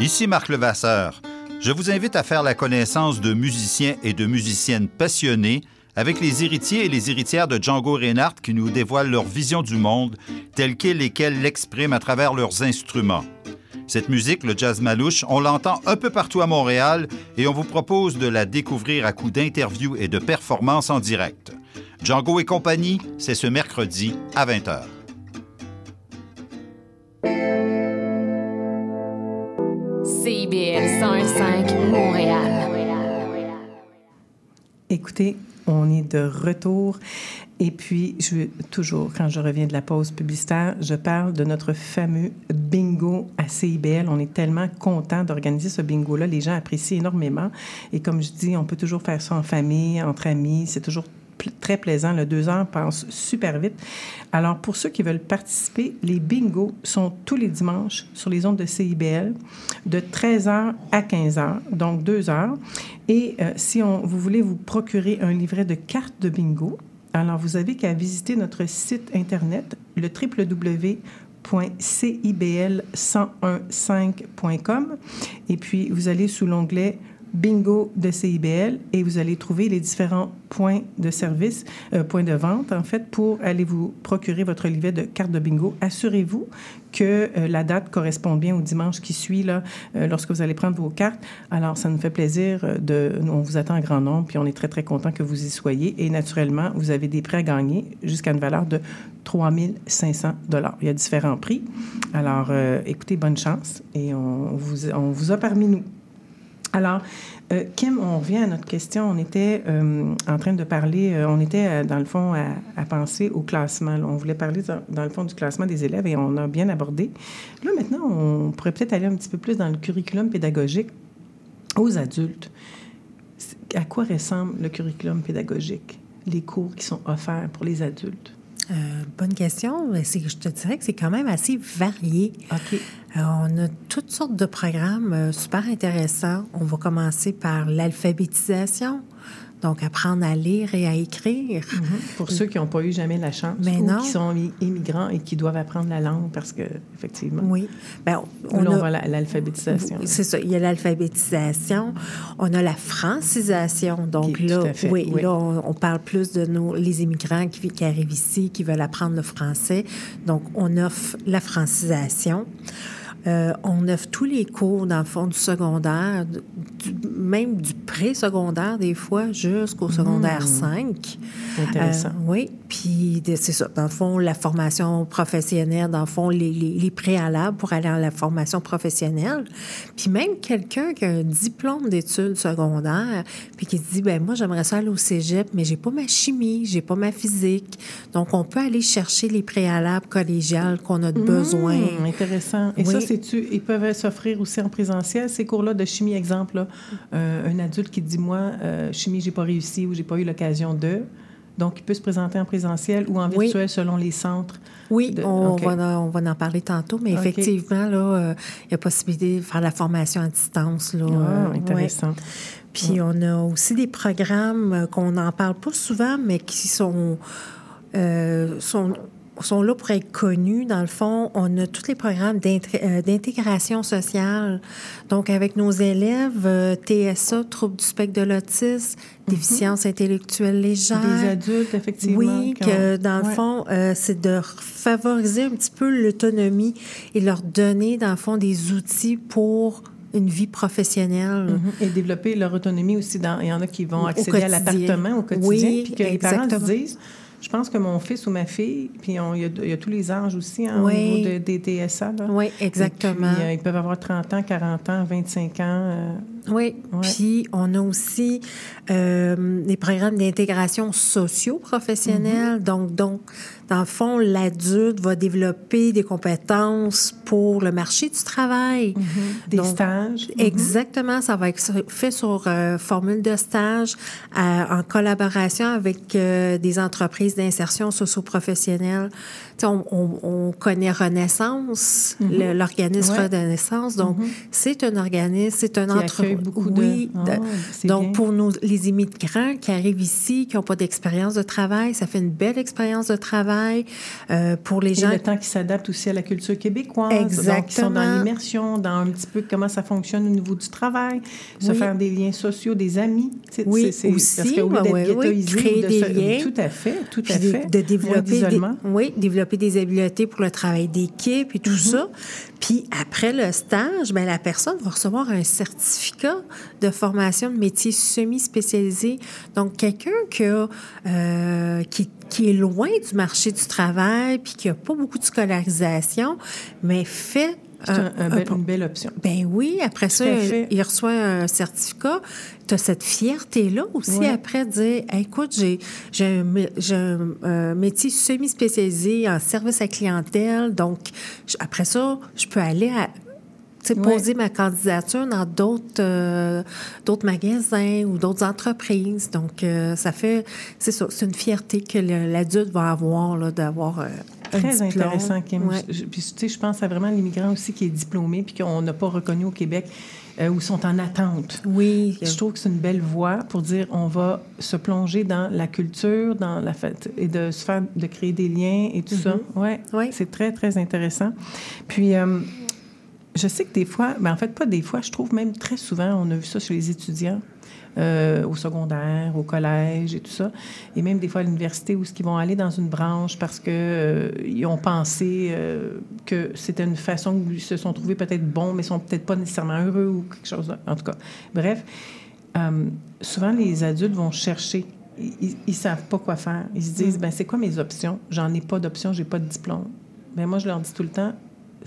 G: Ici Marc Levasseur. Je vous invite à faire la connaissance de musiciens et de musiciennes passionnés avec les héritiers et les héritières de Django Reinhardt qui nous dévoilent leur vision du monde telle qu'elle et qu'elle l'expriment à travers leurs instruments. Cette musique, le jazz malouche, on l'entend un peu partout à Montréal et on vous propose de la découvrir à coup d'interviews et de performances en direct. Django et compagnie, c'est ce mercredi à 20h.
H: CIBL 101.5 Montréal.
B: Écoutez, on est de retour. Et puis, je toujours, quand je reviens de la pause publicitaire, je parle de notre fameux bingo à CIBL. On est tellement content d'organiser ce bingo-là. Les gens apprécient énormément. Et comme je dis, on peut toujours faire ça en famille, entre amis. C'est toujours très plaisant. Le deux heures passe super vite. Alors, pour ceux qui veulent participer, les bingos sont tous les dimanches sur les ondes de CIBL de 13h à 15h, donc deux heures. Et euh, si vous voulez vous procurer un livret de cartes de bingo, alors vous avez qu'à visiter notre site Internet, le www.cibl1015.com. Et puis, vous allez sous l'onglet Bingo de CIBL et vous allez trouver les différents points de service, euh, points de vente, en fait, pour aller vous procurer votre livret de cartes de bingo. Assurez-vous que euh, la date correspond bien au dimanche qui suit, là, euh, lorsque vous allez prendre vos cartes. Alors, ça nous fait plaisir de... On vous attend en grand nombre, puis on est très, très content que vous y soyez. Et naturellement, vous avez des prêts à gagner jusqu'à une valeur de 3 500 Il y a différents prix. Alors, écoutez, bonne chance et on vous, on vous a parmi nous. Alors, euh, Kim, on revient à notre question. On était euh, en train de parler, euh, on était dans le fond à, à penser au classement. là. On voulait parler dans, dans le fond du classement des élèves et on a bien abordé. Là, maintenant, on pourrait peut-être aller un petit peu plus dans le curriculum pédagogique aux adultes. À quoi ressemble le curriculum pédagogique, les cours qui sont offerts pour les adultes?
C: Bonne question. Je te dirais que c'est quand même assez varié.
B: OK.
C: Euh, on a toutes sortes de programmes euh, super intéressants. On va commencer par l'alphabétisation. Donc, apprendre à lire et à écrire.
B: Pour ceux qui n'ont pas eu jamais la chance
C: Mais
B: ou
C: non.
B: qui sont immigrants et qui doivent apprendre la langue parce que, effectivement,
C: Oui. Ben,
B: on,
C: on a-
B: l'alphabétisation.
C: C'est ça. Il y a l'alphabétisation. On a la francisation. Donc là, oui,
B: oui.
C: là, on, on parle plus de nos les immigrants qui, qui arrivent ici, qui veulent apprendre le français. Donc, on offre la francisation. Euh, on offre tous les cours, dans le fond, du secondaire, du- même du pré-secondaire, des fois, jusqu'au secondaire 5.
B: Intéressant.
C: Euh, oui, puis c'est ça. Dans le fond, la formation professionnelle, dans le fond, les, les- les préalables pour aller à la formation professionnelle. Puis même quelqu'un qui a un diplôme d'études secondaires, puis qui se dit, ben moi, j'aimerais ça aller au cégep, mais j'ai pas ma chimie, j'ai pas ma physique. Donc, on peut aller chercher les préalables collégiales qu'on a de besoin.
B: Hum, intéressant. Et
C: Oui.
B: ça, c'est-tu, ils peuvent s'offrir aussi en présentiel, ces cours-là de chimie, exemple, là, euh, un adulte qui dit, moi, euh, chimie, j'ai pas réussi ou j'ai pas eu l'occasion de. Donc, il peut se présenter en présentiel ou en
C: Oui.
B: virtuel selon les centres.
C: Oui,
B: de-
C: on, va, en- on va en parler tantôt, mais effectivement, là, euh, il y a possibilité de faire la formation à distance. Là,
B: Ah,
C: euh, ouais.
B: intéressant.
C: Puis on a aussi des programmes qu'on n'en parle pas souvent, mais qui sont, sont, sont là pour être connus. Dans le fond, on a tous les programmes euh, d'intégration sociale. Donc, avec nos élèves, euh, TSA, troubles du spectre de l'autisme, déficience intellectuelle légère.
B: Des adultes, effectivement.
C: Oui, que dans le fond, euh, c'est de favoriser un petit peu l'autonomie et leur donner, dans le fond, des outils pour une vie professionnelle.
B: Mhm. Et développer leur autonomie aussi. Dans, il y en a qui vont accéder à l'appartement au quotidien.
C: Oui,
B: puis que les parents se disent, je pense que mon fils ou ma fille, puis on- il y, a, il y a tous les âges aussi hein,
C: Oui.
B: au niveau de- des. Là.
C: Oui, exactement.
B: puis, euh, ils peuvent avoir 30 ans, 40 ans, 25 ans. euh,
C: Oui,
B: Ouais.
C: puis on a aussi euh, des programmes d'intégration socio-professionnelle. Donc, donc, dans le fond, l'adulte va développer des compétences pour le marché du travail.
B: des
C: Donc,
B: stages.
C: Exactement, ça va être fait sur euh, formule de stage euh, en collaboration avec euh, des entreprises d'insertion socio-professionnelle. On, on- on connaît Renaissance, le- l'organisme
B: Ouais.
C: Renaissance. Donc, c'est un organisme, c'est un
B: Qui
C: entre-
B: accueille beaucoup de-
C: oui,
B: Ah, c'est
C: donc,
B: bien.
C: pour nos, les immigrants qui arrivent ici, qui n'ont pas d'expérience de travail, ça fait une belle expérience de travail. Euh, pour les
B: Et
C: gens
B: le temps qui s'adapte aussi à la culture québécoise. Donc, ils sont
C: Exactement.
B: dans l'immersion, dans un petit peu comment ça fonctionne au niveau du travail, se
C: Oui.
B: faire des liens sociaux, des amis.
C: Oui,
B: c'est-
C: aussi,
B: Parce
C: ouais, oui,
B: ghettoisé,
C: créer
B: de
C: des
B: se-
C: liens.
B: Tout à fait, tout à
C: de-
B: fait.
C: de,
B: Moins
C: développer des, oui, développer des habiletés pour le travail d'équipe et tout
B: Mm-hmm.
C: ça. Puis après le stage, ben, la personne va recevoir un certificat de formation de métier semi-spécialisé. Donc, quelqu'un qui, a, euh, qui, qui est loin du marché du travail puis qui n'a pas beaucoup de scolarisation, mais fait
B: C'est un- un bel- une belle option.
C: ben oui, après ça, il reçoit un certificat. Tu as cette fierté-là aussi
B: Ouais.
C: après de dire Hey, écoute, j'ai j'ai un, mé- j'ai un, euh, métier semi-spécialisé en service à clientèle. Donc, je- après ça, je peux aller à.
B: Ouais.
C: poser ma candidature dans d'autres euh, d'autres magasins ou d'autres entreprises. Donc, euh, ça fait, c'est ça, c'est une fierté que le- l'adulte va avoir là, d'avoir euh,
B: Très intéressant, Kim.
C: Ouais.
B: Puis, tu sais, je pense à vraiment l'immigrant aussi qui est diplômé puis qu'on n'a pas reconnu au Québec euh, ou sont en attente.
C: Oui.
B: Je trouve que c'est une belle voie pour dire on va se plonger dans la culture, dans la fête et de se faire, de créer des liens et tout ça. Ouais,
C: Oui.
B: c'est très très intéressant. Puis euh, je sais que des fois, mais en fait pas des fois, je trouve même très souvent, on a vu ça chez les étudiants. Euh, au secondaire, au collège et tout ça, et même des fois à l'université où ils vont aller dans une branche parce que euh, ils ont pensé euh, que c'était une façon où ils se sont trouvés peut-être bons, mais sont peut-être pas nécessairement heureux ou quelque chose. En tout cas, bref, euh, souvent les adultes vont chercher. Ils, ils savent pas quoi faire. Ils se disent, ben c'est quoi mes options? J'en ai pas d'options, j'ai pas de diplôme. Ben moi je leur dis tout le temps,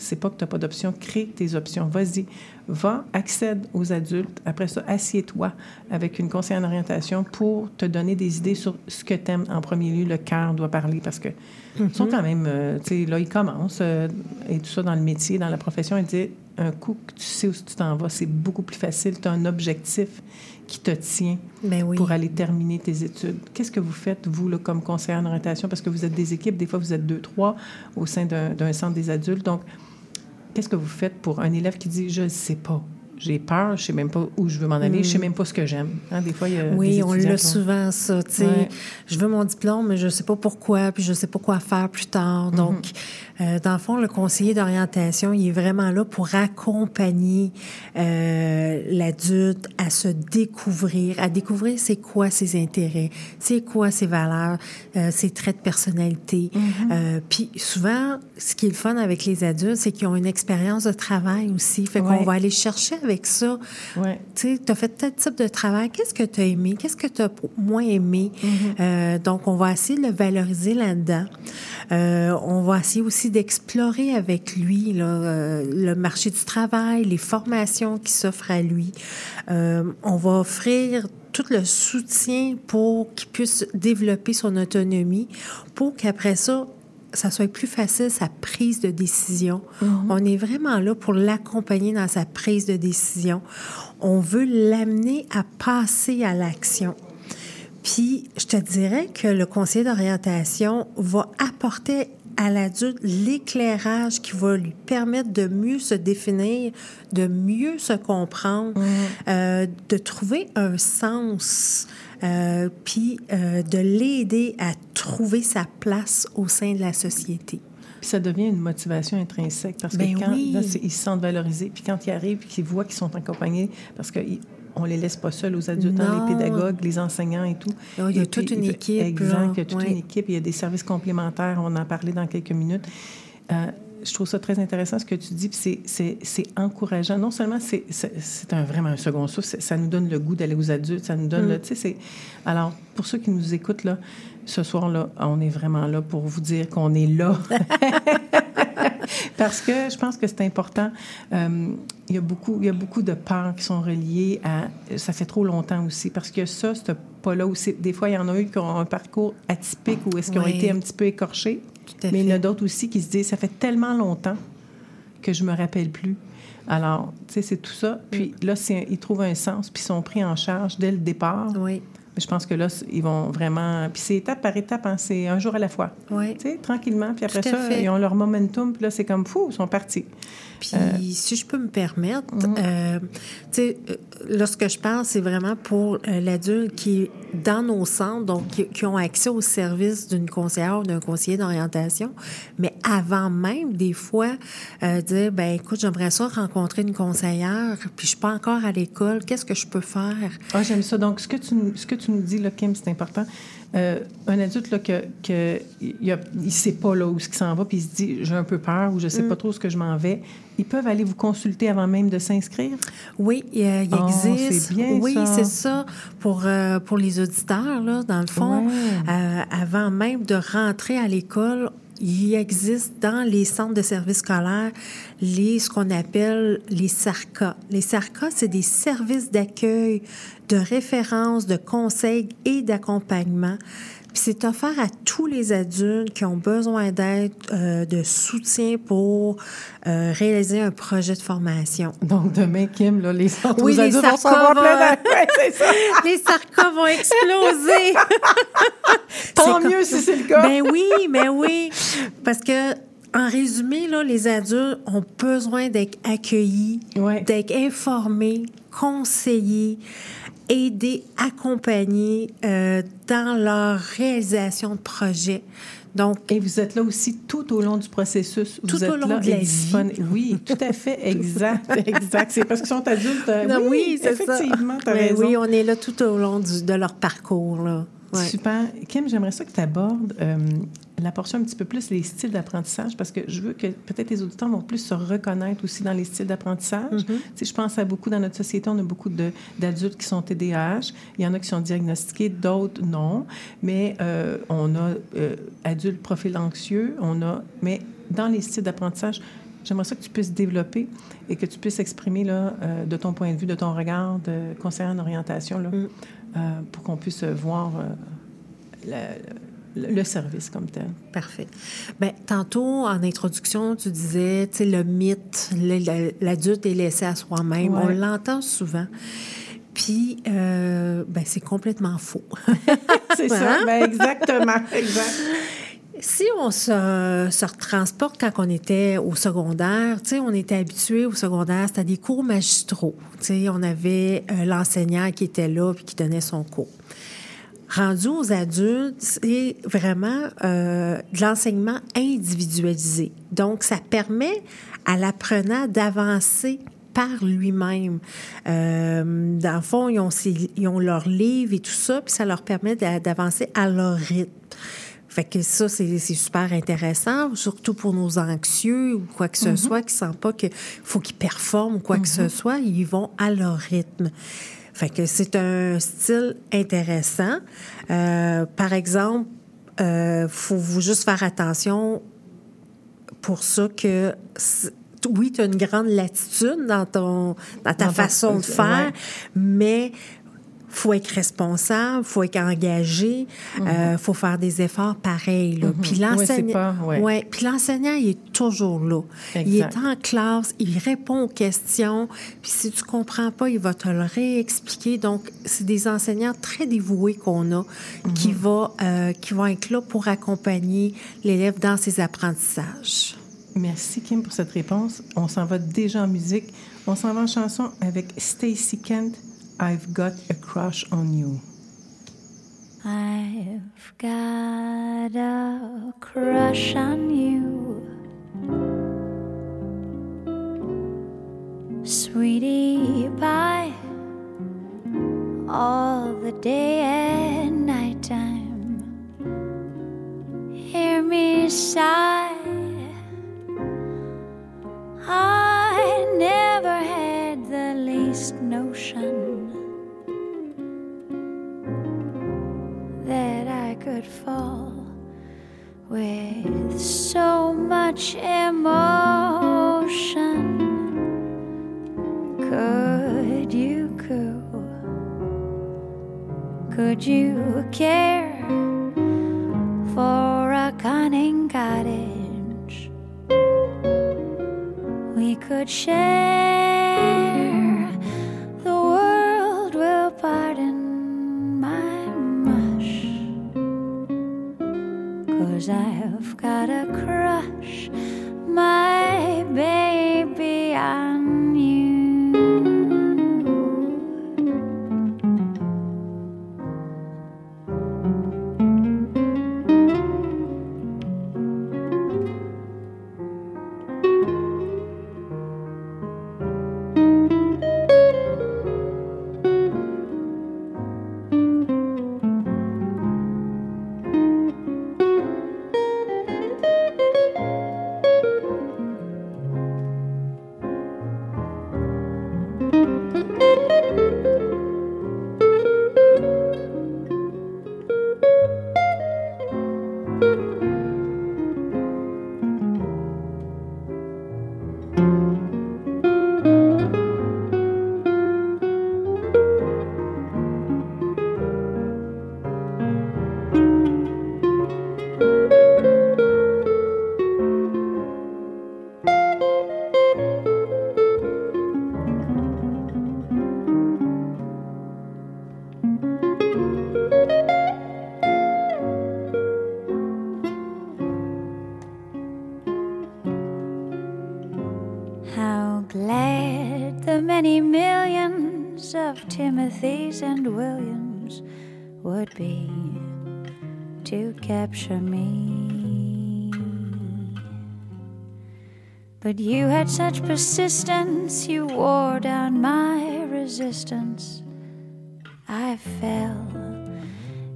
B: c'est pas que tu n'as pas d'options, crée tes options. Vas-y, va, accède aux adultes. Après ça, assieds-toi avec une conseillère en orientation pour te donner des idées sur ce que tu aimes. En premier lieu, le cœur doit parler parce que ils sont quand même, euh, tu sais, là, ils commencent euh, et tout ça dans le métier, dans la profession. Ils disent, un coup que tu sais où tu t'en vas, c'est beaucoup plus facile. Tu as un objectif qui te tient
C: Ben oui.
B: pour aller terminer tes études. Qu'est-ce que vous faites, vous, là, comme conseillère en orientation? Parce que vous êtes des équipes, des fois, vous êtes deux, trois au sein d'un d'un centre des adultes. Donc, qu'est-ce que vous faites pour un élève qui dit je ne sais pas, j'ai peur, je sais même pas où je veux m'en aller, je sais même pas ce que j'aime. Hein, des fois, il y a
C: Mm. Oui,
B: des
C: on l'a souvent, ça.
B: Ouais.
C: Je veux mon diplôme, mais je ne sais pas pourquoi, puis je ne sais pas quoi faire plus tard. Donc, euh, dans le fond, le conseiller d'orientation, il est vraiment là pour accompagner euh, l'adulte à se découvrir, à découvrir c'est quoi ses intérêts, c'est quoi ses valeurs, euh, ses traits de personnalité. Euh, puis souvent, ce qui est le fun avec les adultes, c'est qu'ils ont une expérience de travail aussi. Fait qu'on va aller chercher avec ça
B: Ouais.
C: tu as fait tel type de travail, qu'est-ce que tu as aimé, qu'est-ce que tu as moins aimé? Euh, donc, on va essayer de le valoriser là-dedans. Euh, on va essayer aussi d'explorer avec lui là, euh, le marché du travail, les formations qui s'offrent à lui. On va offrir tout le soutien pour qu'il puisse développer son autonomie, pour qu'après ça, ça soit plus facile sa prise de décision. On est vraiment là pour l'accompagner dans sa prise de décision. On veut l'amener à passer à l'action. Puis, je te dirais que le conseiller d'orientation va apporter à l'adulte l'éclairage qui va lui permettre de mieux se définir, de mieux se comprendre, euh, de trouver un sens, euh, puis euh, de l'aider à trouver sa place au sein de la société.
B: Puis ça devient une motivation intrinsèque parce que
C: Ben
B: quand
C: oui.
B: là, c'est- ils se sentent valorisés, puis quand ils arrivent, puis qu'ils voient qu'ils sont accompagnés, parce qu'on les laisse pas seuls aux adultes, hein, les pédagogues, les enseignants et tout.
C: Oh, il y a
B: Et
C: toute
B: puis,
C: une équipe,
B: Exact, il y a toute une équipe. Il y a des services complémentaires, on en parlait dans quelques minutes. Euh, je trouve ça très intéressant ce que tu dis, puis c'est- encourageant. Non seulement c'est un, vraiment un second souffle, ça nous donne le goût d'aller aux adultes, ça nous donne
C: Mm.
B: le... c'est- Alors, pour ceux qui nous écoutent, là, ce soir-là, on est vraiment là pour vous dire qu'on est là. [LAUGHS] Parce que je pense que c'est important. Euh, il, y a beaucoup, il y a beaucoup de peurs qui sont reliées à. Ça fait trop longtemps aussi. Parce que ça, c'est pas là c'est. Des fois, il y en a eu qui ont un parcours atypique ou est-ce qu'ils ont été un petit peu écorchés.
C: Tout à
B: Mais il y en a d'autres aussi qui se disent ça fait tellement longtemps que je me rappelle plus. Alors, tu sais, c'est tout ça. Puis là, ils trouvent un sens, puis ils sont pris en charge dès le départ.
C: Oui,
B: Je pense que là, ils vont vraiment. Puis c'est étape par étape, hein, c'est un jour à la fois.
C: oui.
B: Tu sais, tranquillement. Puis après ça,
C: fait.
B: ils ont leur momentum. Puis là, c'est comme fou, ils sont partis.
C: Puis,
B: Euh,
C: si je peux me permettre,
B: Mhm.
C: euh, tu sais, euh, lorsque je parle, c'est vraiment pour l'adulte qui est dans nos centres, donc qui, qui ont accès aux services d'une conseillère ou d'un conseiller d'orientation, mais avant même, des fois, euh, dire, ben écoute, j'aimerais ça rencontrer une conseillère, puis je suis pas encore à l'école, qu'est-ce que je peux faire?
B: Ah, j'aime ça. Donc, ce que tu, ce que tu nous dis, là, Kim, c'est important. Euh, un adulte, là, que, que il ne sait pas là, où ce qu'il s'en va, puis il se dit, j'ai un peu peur ou je ne
C: Mm.
B: sais pas trop ce que je m'en vais, ils peuvent aller vous consulter avant même de s'inscrire?
C: Oui, il, il
B: Oh,
C: existe.
B: c'est bien,
C: oui,
B: ça.
C: c'est ça. Pour, euh, pour les auditeurs, là, dans le fond,
B: Ouais.
C: euh, avant même de rentrer à l'école, il existe dans les centres de services scolaires les, ce qu'on appelle les SARCA. Les SARCA, c'est des services d'accueil, de référence, de conseil et d'accompagnement. C'est offert à tous les adultes qui ont besoin d'aide, euh, de soutien pour euh, réaliser un projet de formation.
B: Donc, demain, Kim, là, les centres
C: Oui, les
B: adultes vont s'en plein d'air. [LAUGHS] Ouais, ça. [LAUGHS]
C: les sarcas vont exploser. [LAUGHS]
B: Tant mieux
C: comme-
B: si c'est le cas.
C: Ben oui, mais oui. Parce que, en résumé, là, les adultes ont besoin d'être accueillis,
B: Ouais.
C: d'être informés, conseillés, aidés, accompagnés euh, dans leur réalisation de projet. Donc,
B: Et vous êtes là aussi tout au long du processus.
C: Tout
B: vous
C: au long
B: là
C: de la vie.
B: Oui, tout à fait. [LAUGHS] Exact, [LAUGHS] exact. C'est parce qu'ils sont adultes. euh,
C: non,
B: oui,
C: c'est ça.
B: effectivement, tu as
C: Mais
B: raison.
C: oui, on est là tout au long du- de leur parcours. Là. Ouais.
B: Super. Kim, j'aimerais ça que tu abordes euh, la portion un petit peu plus les styles d'apprentissage parce que je veux que peut-être les auditeurs vont plus se reconnaître aussi dans les styles d'apprentissage.
C: Mm-hmm.
B: Je pense à beaucoup dans notre société, on a beaucoup de- d'adultes qui sont TDAH. Il y en a qui sont diagnostiqués, d'autres non. Mais euh, on a euh, adultes profil anxieux, on a. Mais dans les styles d'apprentissage, J'aimerais ça que tu puisses développer et que tu puisses exprimer là, euh, de ton point de vue, de ton regard de conseiller en orientation, là,
C: Mm.
B: Euh, pour qu'on puisse voir euh, le, le service comme tel.
C: Parfait. Bien, tantôt, en introduction, tu disais, tu sais, le mythe, l'adulte est laissé à soi-même.
B: Ouais.
C: On l'entend souvent. Puis, euh, ben, c'est complètement faux. [LAUGHS]
B: C'est
C: Hein?
B: ça, ben exactement, exact.
C: Si on se, se retransporte quand on était au secondaire, on était habitué au secondaire, c'était des cours magistraux. On avait euh, l'enseignant qui était là puis qui donnait son cours. Rendu aux adultes, c'est vraiment euh, de l'enseignement individualisé. Donc, ça permet à l'apprenant d'avancer par lui-même. Euh, dans le fond, ils ont, ils ont leurs livres et tout ça, puis ça leur permet d'a- d'avancer à leur rythme. Fait que ça, c'est super intéressant, surtout pour nos anxieux ou quoi que ce soit, qui ne sentent pas qu'il faut qu'ils performent ou quoi que ce soit, ils vont à leur rythme. Fait que c'est un style intéressant. Euh, par exemple, il faut vous juste faire attention pour ça que oui, tu as une grande latitude dans ton dans ta
B: Dans
C: façon de faire,
B: ouais.
C: mais faut être responsable, faut être engagé, euh, faut faire des efforts pareils. Là. Puis
B: Mhm. Ouais,
C: l'enseignant,
B: ouais.
C: ouais, puis l'enseignant, il est toujours là. Il est en classe, il répond aux questions, puis si tu comprends pas, il va te le réexpliquer. Donc, c'est des enseignants très dévoués qu'on a
B: Mhm.
C: qui, va, euh, qui vont être là pour accompagner l'élève dans ses apprentissages.
B: Merci, Kim, pour cette réponse. On s'en va déjà en musique. On s'en va en chanson avec Stacy Kent, I've Got a Crush on You.
H: I've got a crush on you. Sweetie pie, all the day and night time. Hear me sigh. I never had the least notion that I could fall with so much emotion. Could you coo? Could you care for a cunning cottage? We could share. The world will pardon Cause I've got a crush, my baby, on you. Such persistence, you wore down my resistance. I fell,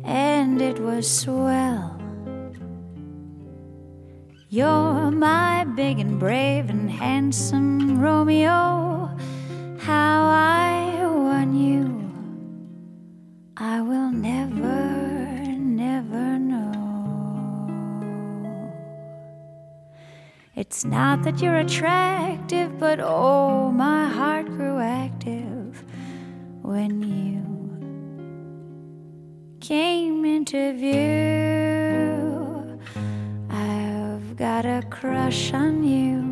H: and it was swell. You're my big and brave and handsome Romeo. That you're attractive, but oh, my heart grew active when you came into view. I've got a crush on you.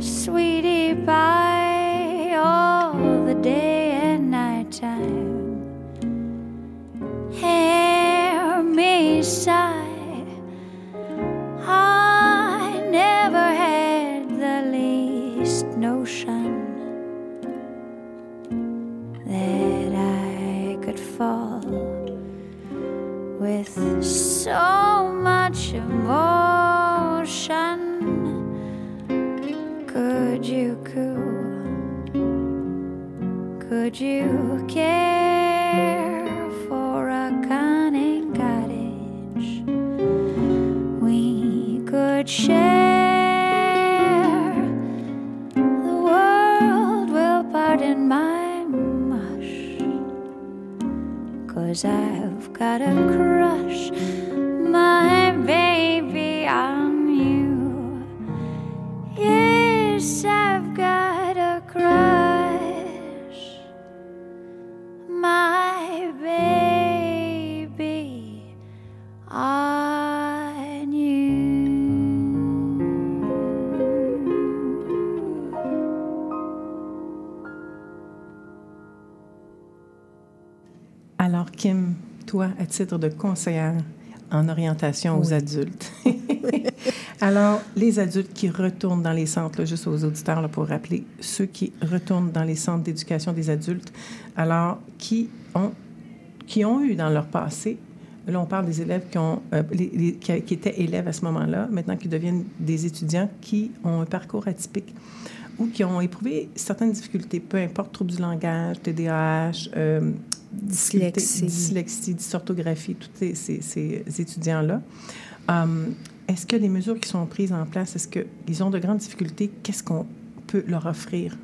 H: Sweetie pie, all the day and night time. Hey, that Could you care for a cunning cottage? We could share. The world will pardon my mush. Cause I've got a crush,
B: à titre de conseillère en orientation aux adultes. [LAUGHS] Alors, les adultes qui retournent dans les centres, là, juste aux auditeurs, là, pour rappeler, ceux qui retournent dans les centres d'éducation des adultes, alors, qui ont, qui ont eu dans leur passé, là, on parle des élèves qui, ont, euh, les- les- qui, qui étaient élèves à ce moment-là, maintenant qui deviennent des étudiants qui ont un parcours atypique ou qui ont éprouvé certaines difficultés, peu importe, troubles du langage, TDAH, euh,
C: Dyslexie.
B: dyslexie, dysorthographie, tous ces, ces- ces étudiants-là. Hum, est-ce que les mesures qui sont prises en place, est-ce qu'ils ont de grandes difficultés? Qu'est-ce qu'on peut leur offrir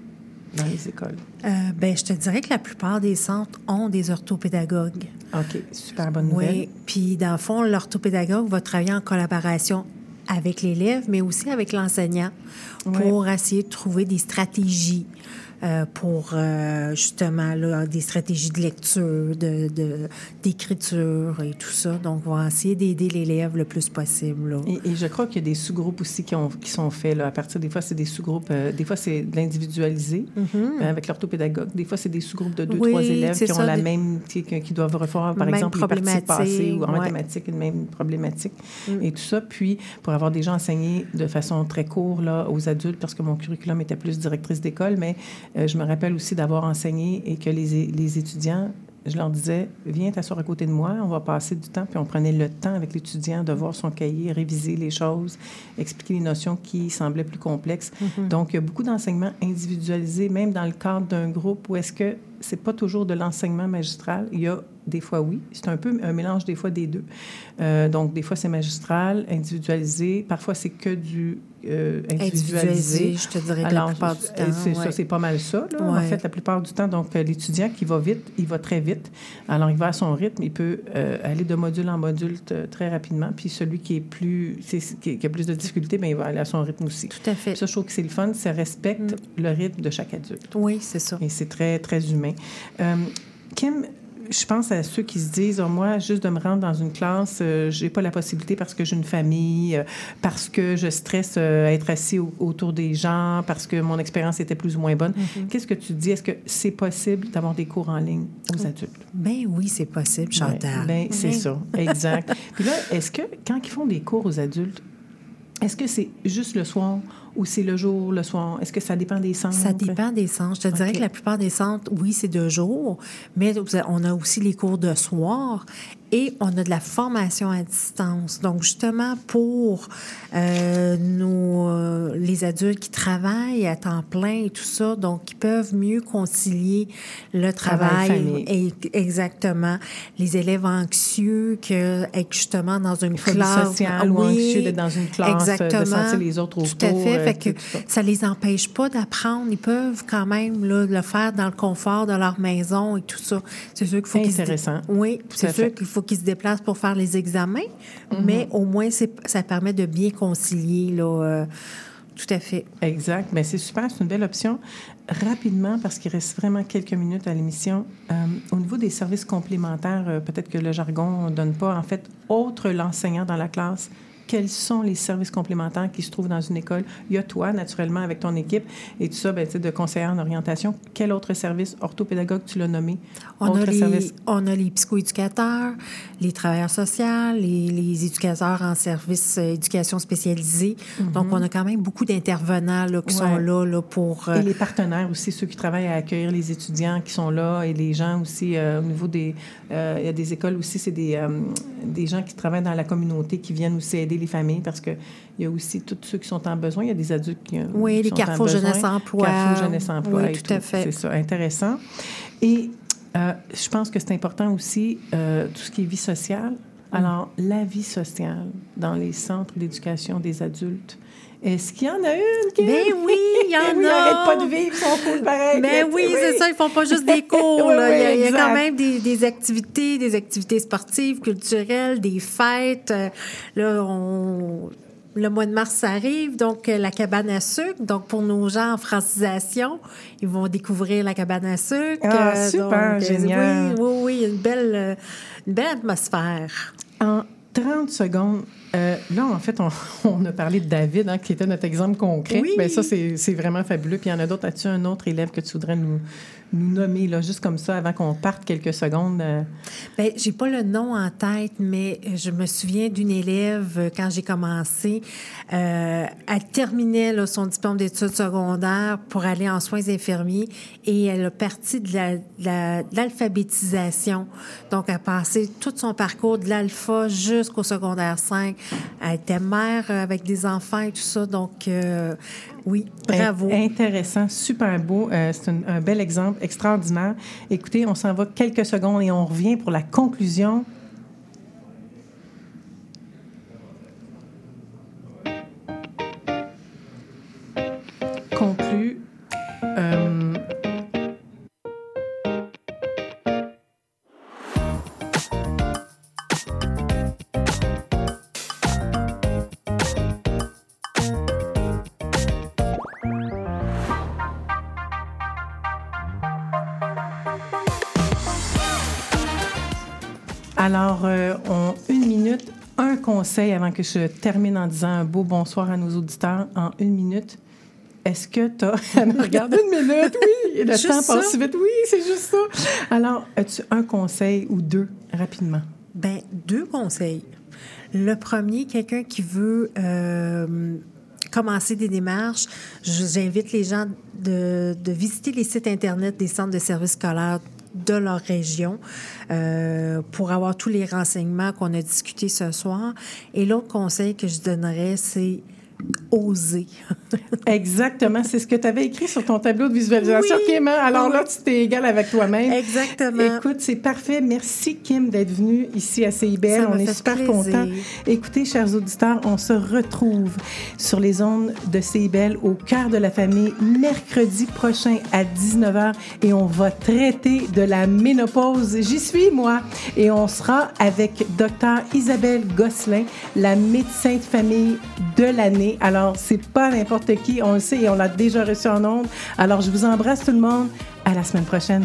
B: dans les écoles?
C: Euh, ben, je te dirais que la plupart des centres ont des orthopédagogues.
B: OK, super bonne nouvelle.
C: Oui, puis dans le fond, l'orthopédagogue va travailler en collaboration avec l'élève, mais aussi avec l'enseignant pour essayer de trouver des stratégies euh, pour euh, justement là, des stratégies de lecture, de, de- d'écriture et tout ça. Donc, on va essayer d'aider l'élève le plus possible. là.
B: Et, et je crois qu'il y a des sous-groupes aussi qui, ont, qui sont faits. Là, à partir des fois, c'est des sous-groupes. euh, des fois, c'est de l'individualisé euh, avec l'orthopédagogue. Des fois, c'est des sous-groupes de deux,
C: Mm-hmm. Oui,
B: trois élèves qui ont la
C: des-
B: même, qui, doivent refaire, par
C: Même
B: exemple, les parties passées ou en
C: ouais. Mm.
B: mathématiques, une même problématique et tout ça. Puis, pour avoir déjà enseigné de façon très courte là, aux adultes, parce que mon curriculum était plus directrice d'école, mais je me rappelle aussi d'avoir enseigné et que les, les étudiants je leur disais, viens t'asseoir à côté de moi, on va passer du temps, puis on prenait le temps avec l'étudiant de voir son cahier, réviser les choses, expliquer les notions qui semblaient plus complexes. Donc, il y a beaucoup d'enseignements individualisés, même dans le cadre d'un groupe où est-ce que c'est pas toujours de l'enseignement magistral. Il y a des fois, oui. C'est un peu un mélange des fois des deux. Euh, donc, des fois, c'est magistral, individualisé. Parfois, c'est que du euh, individualisé.
C: Individualisé, je te dirais que la plupart du temps,
B: C'est ça, c'est pas mal ça, là, en fait, la plupart du temps. Donc, euh, l'étudiant qui va vite, il va très vite. Alors, il va à son rythme, il peut euh, aller de module en module très rapidement. Puis celui qui est plus, qui, a plus de difficultés, bien, il va aller à son rythme aussi.
C: Tout à fait.
B: Ça, je trouve que c'est le fun, ça respecte le rythme de chaque adulte.
C: Oui, c'est ça.
B: Et c'est très, très humain. Kim, je pense à ceux qui se disent, Oh, moi, juste de me rendre dans une classe, euh, j'ai pas la possibilité parce que j'ai une famille, euh, parce que je stresse euh, à être assis au- autour des gens, parce que mon expérience était plus ou moins bonne. Qu'est-ce que tu dis? Est-ce que c'est possible d'avoir des cours en ligne aux adultes?
C: Ben oui, c'est possible, Chantal.
B: Ben, c'est
C: Oui.
B: ça, exact. Puis là, est-ce que quand ils font des cours aux adultes, est-ce que c'est juste le soir ou c'est le jour, le soir? Est-ce que ça dépend des centres?
C: Ça dépend des centres. Je te dirais que la plupart des centres, oui, c'est de jour, mais on a aussi les cours de soir et on a de la formation à distance. Donc, justement, pour euh, nos, euh, les adultes qui travaillent à temps plein et tout ça, donc qui peuvent mieux concilier le
B: Travail,
C: et exactement les élèves anxieux que être justement dans une classe
B: sociale ou anxieux d'être dans une classe, de
C: exactement.
B: sentir les autres
C: Tout à
B: autour,
C: fait.
B: euh,
C: fait que
B: ça.
C: ça les empêche pas d'apprendre. Ils peuvent quand même là, le faire dans le confort de leur maison et tout ça. C'est sûr qu'il faut se
B: Intéressant.
C: Oui, c'est
B: fait.
C: sûr qu'il faut qu'ils se déplacent pour faire les examens,
B: Mm-hmm.
C: mais au moins ça permet de bien concilier là. euh, tout à fait.
B: Exact. Mais c'est super, c'est une belle option. Rapidement, parce qu'il reste vraiment quelques minutes à l'émission, euh, au niveau des services complémentaires, euh, peut-être que le jargon ne donne pas, en fait, autre l'enseignant dans la classe, quels sont les services complémentaires qui se trouvent dans une école. Il y a toi, naturellement, avec ton équipe et tout ça, ben, tu sais, de conseillère en orientation. Quel autre service orthopédagogue tu l'as nommé?
C: On
B: Autre
C: a, les,
B: service?
C: on a les psychoéducateurs, les travailleurs sociaux, les, les éducateurs en service euh, éducation spécialisée. Donc, on a quand même beaucoup d'intervenants qui.
B: Ouais.
C: sont là, là pour... euh,
B: Et les partenaires aussi, ceux qui travaillent à accueillir les étudiants qui sont là et les gens aussi euh, au niveau des... il y a des écoles aussi, c'est des, des gens qui travaillent dans la communauté qui viennent aussi aider les familles parce qu'il y a aussi tous ceux qui sont en besoin. Il y a des adultes qui, euh,
C: Oui,
B: qui
C: les
B: sont en
C: carrefours
B: besoin.
C: jeunesse emploi.
B: Carrefour jeunesse emploi.
C: Oui,
B: et
C: tout à fait.
B: C'est ça, intéressant. Et euh, je pense que c'est important aussi euh, tout ce qui est vie sociale. Alors, la vie sociale dans les centres d'éducation des adultes. Est-ce qu'il y en a une? Kim?
C: Ben oui, il y [LAUGHS] en
B: oui,
C: a.
B: arrête pas de vivre, ils sont cool pareil.
C: Ben oui, c'est ça, ils font pas juste des [LAUGHS] cours.
B: Oui,
C: là. il, y a,
B: oui,
C: il y a
B: exact.
C: quand même des, des activités, des activités sportives, culturelles, des fêtes. Euh, Là, on... Le mois de mars arrive, donc euh, la cabane à sucre. Donc, pour nos gens en francisation, ils vont découvrir la cabane à sucre.
B: Ah,
C: Euh,
B: super,
C: donc, euh,
B: génial.
C: Oui, oui, oui, une belle, une belle atmosphère.
B: En 30 secondes, euh, là, en fait, on, [LAUGHS] on a parlé de David, hein, qui était notre exemple concret.
C: Oui.
B: Ben, ça, c'est vraiment fabuleux. Puis il y en a d'autres. As-tu un autre élève que tu voudrais nous, nous nommer, là, juste comme ça, avant qu'on parte quelques secondes? euh?
C: Bien, j'ai pas le nom en tête, mais je me souviens d'une élève euh, quand j'ai commencé. Euh, elle terminait là, son diplôme d'études secondaires pour aller en soins infirmiers et elle a parti de la- de la- de l'alphabétisation. Donc, elle a passé tout son parcours de l'alpha jusqu'au secondaire 5. Elle était mère euh, avec des enfants et tout ça. Donc, euh, oui, bravo.
B: In- Intéressant, super beau. Euh, c'est un, un bel exemple, extraordinaire. Écoutez, on s'en va quelques secondes et on revient pour la conclusion. Conclu. Conseil avant que je termine en disant un beau bonsoir à nos auditeurs en une minute? Est-ce que tu [LAUGHS] as. Regarde une minute, oui. Le
C: Juste
B: temps passe vite. Oui, c'est juste ça. Alors, as-tu un conseil ou deux rapidement?
C: Ben, deux conseils. Le premier, quelqu'un qui veut euh, commencer des démarches, j'invite les gens de, de visiter les sites Internet des centres de services scolaires de leur région euh, pour avoir tous les renseignements qu'on a discutés ce soir. Et l'autre conseil que je donnerais, c'est oser. [LAUGHS]
B: Exactement. C'est ce que tu avais écrit sur ton tableau de visualisation,
C: Oui.
B: Kim. Alors
C: Oui.
B: là, tu t'es égal avec toi-même.
C: Exactement.
B: Écoute, c'est parfait. Merci, Kim, d'être venue ici à CIBL.
C: Ça
B: on est super contents. Écoutez, chers auditeurs, on se retrouve sur les ondes de CIBL au cœur de la famille mercredi prochain à 19h et on va traiter de la ménopause. J'y suis, moi. Et on sera avec Dr. Isabelle Gosselin, la médecin de famille de l'année. Alors, c'est pas n'importe qui, on le sait et on l'a déjà reçu en ondes. Alors, je vous embrasse tout le monde. À la semaine prochaine.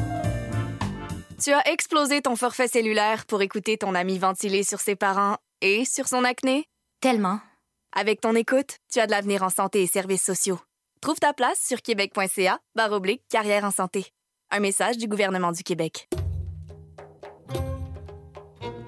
I: Tu as explosé ton forfait cellulaire pour écouter ton ami ventiler sur ses parents et sur son acné?
H: Tellement.
I: Avec ton écoute, tu as de l'avenir en santé et services sociaux. Trouve ta place sur québec.ca oblique carrière en santé. Un message du gouvernement du Québec.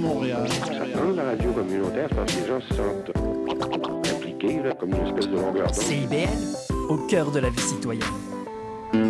J: Montréal.
K: Dans la radio communautaire, parce que les gens se sentent impliqués, là, comme une espèce de longueur d'onde.
L: CIBL, au cœur de la vie citoyenne.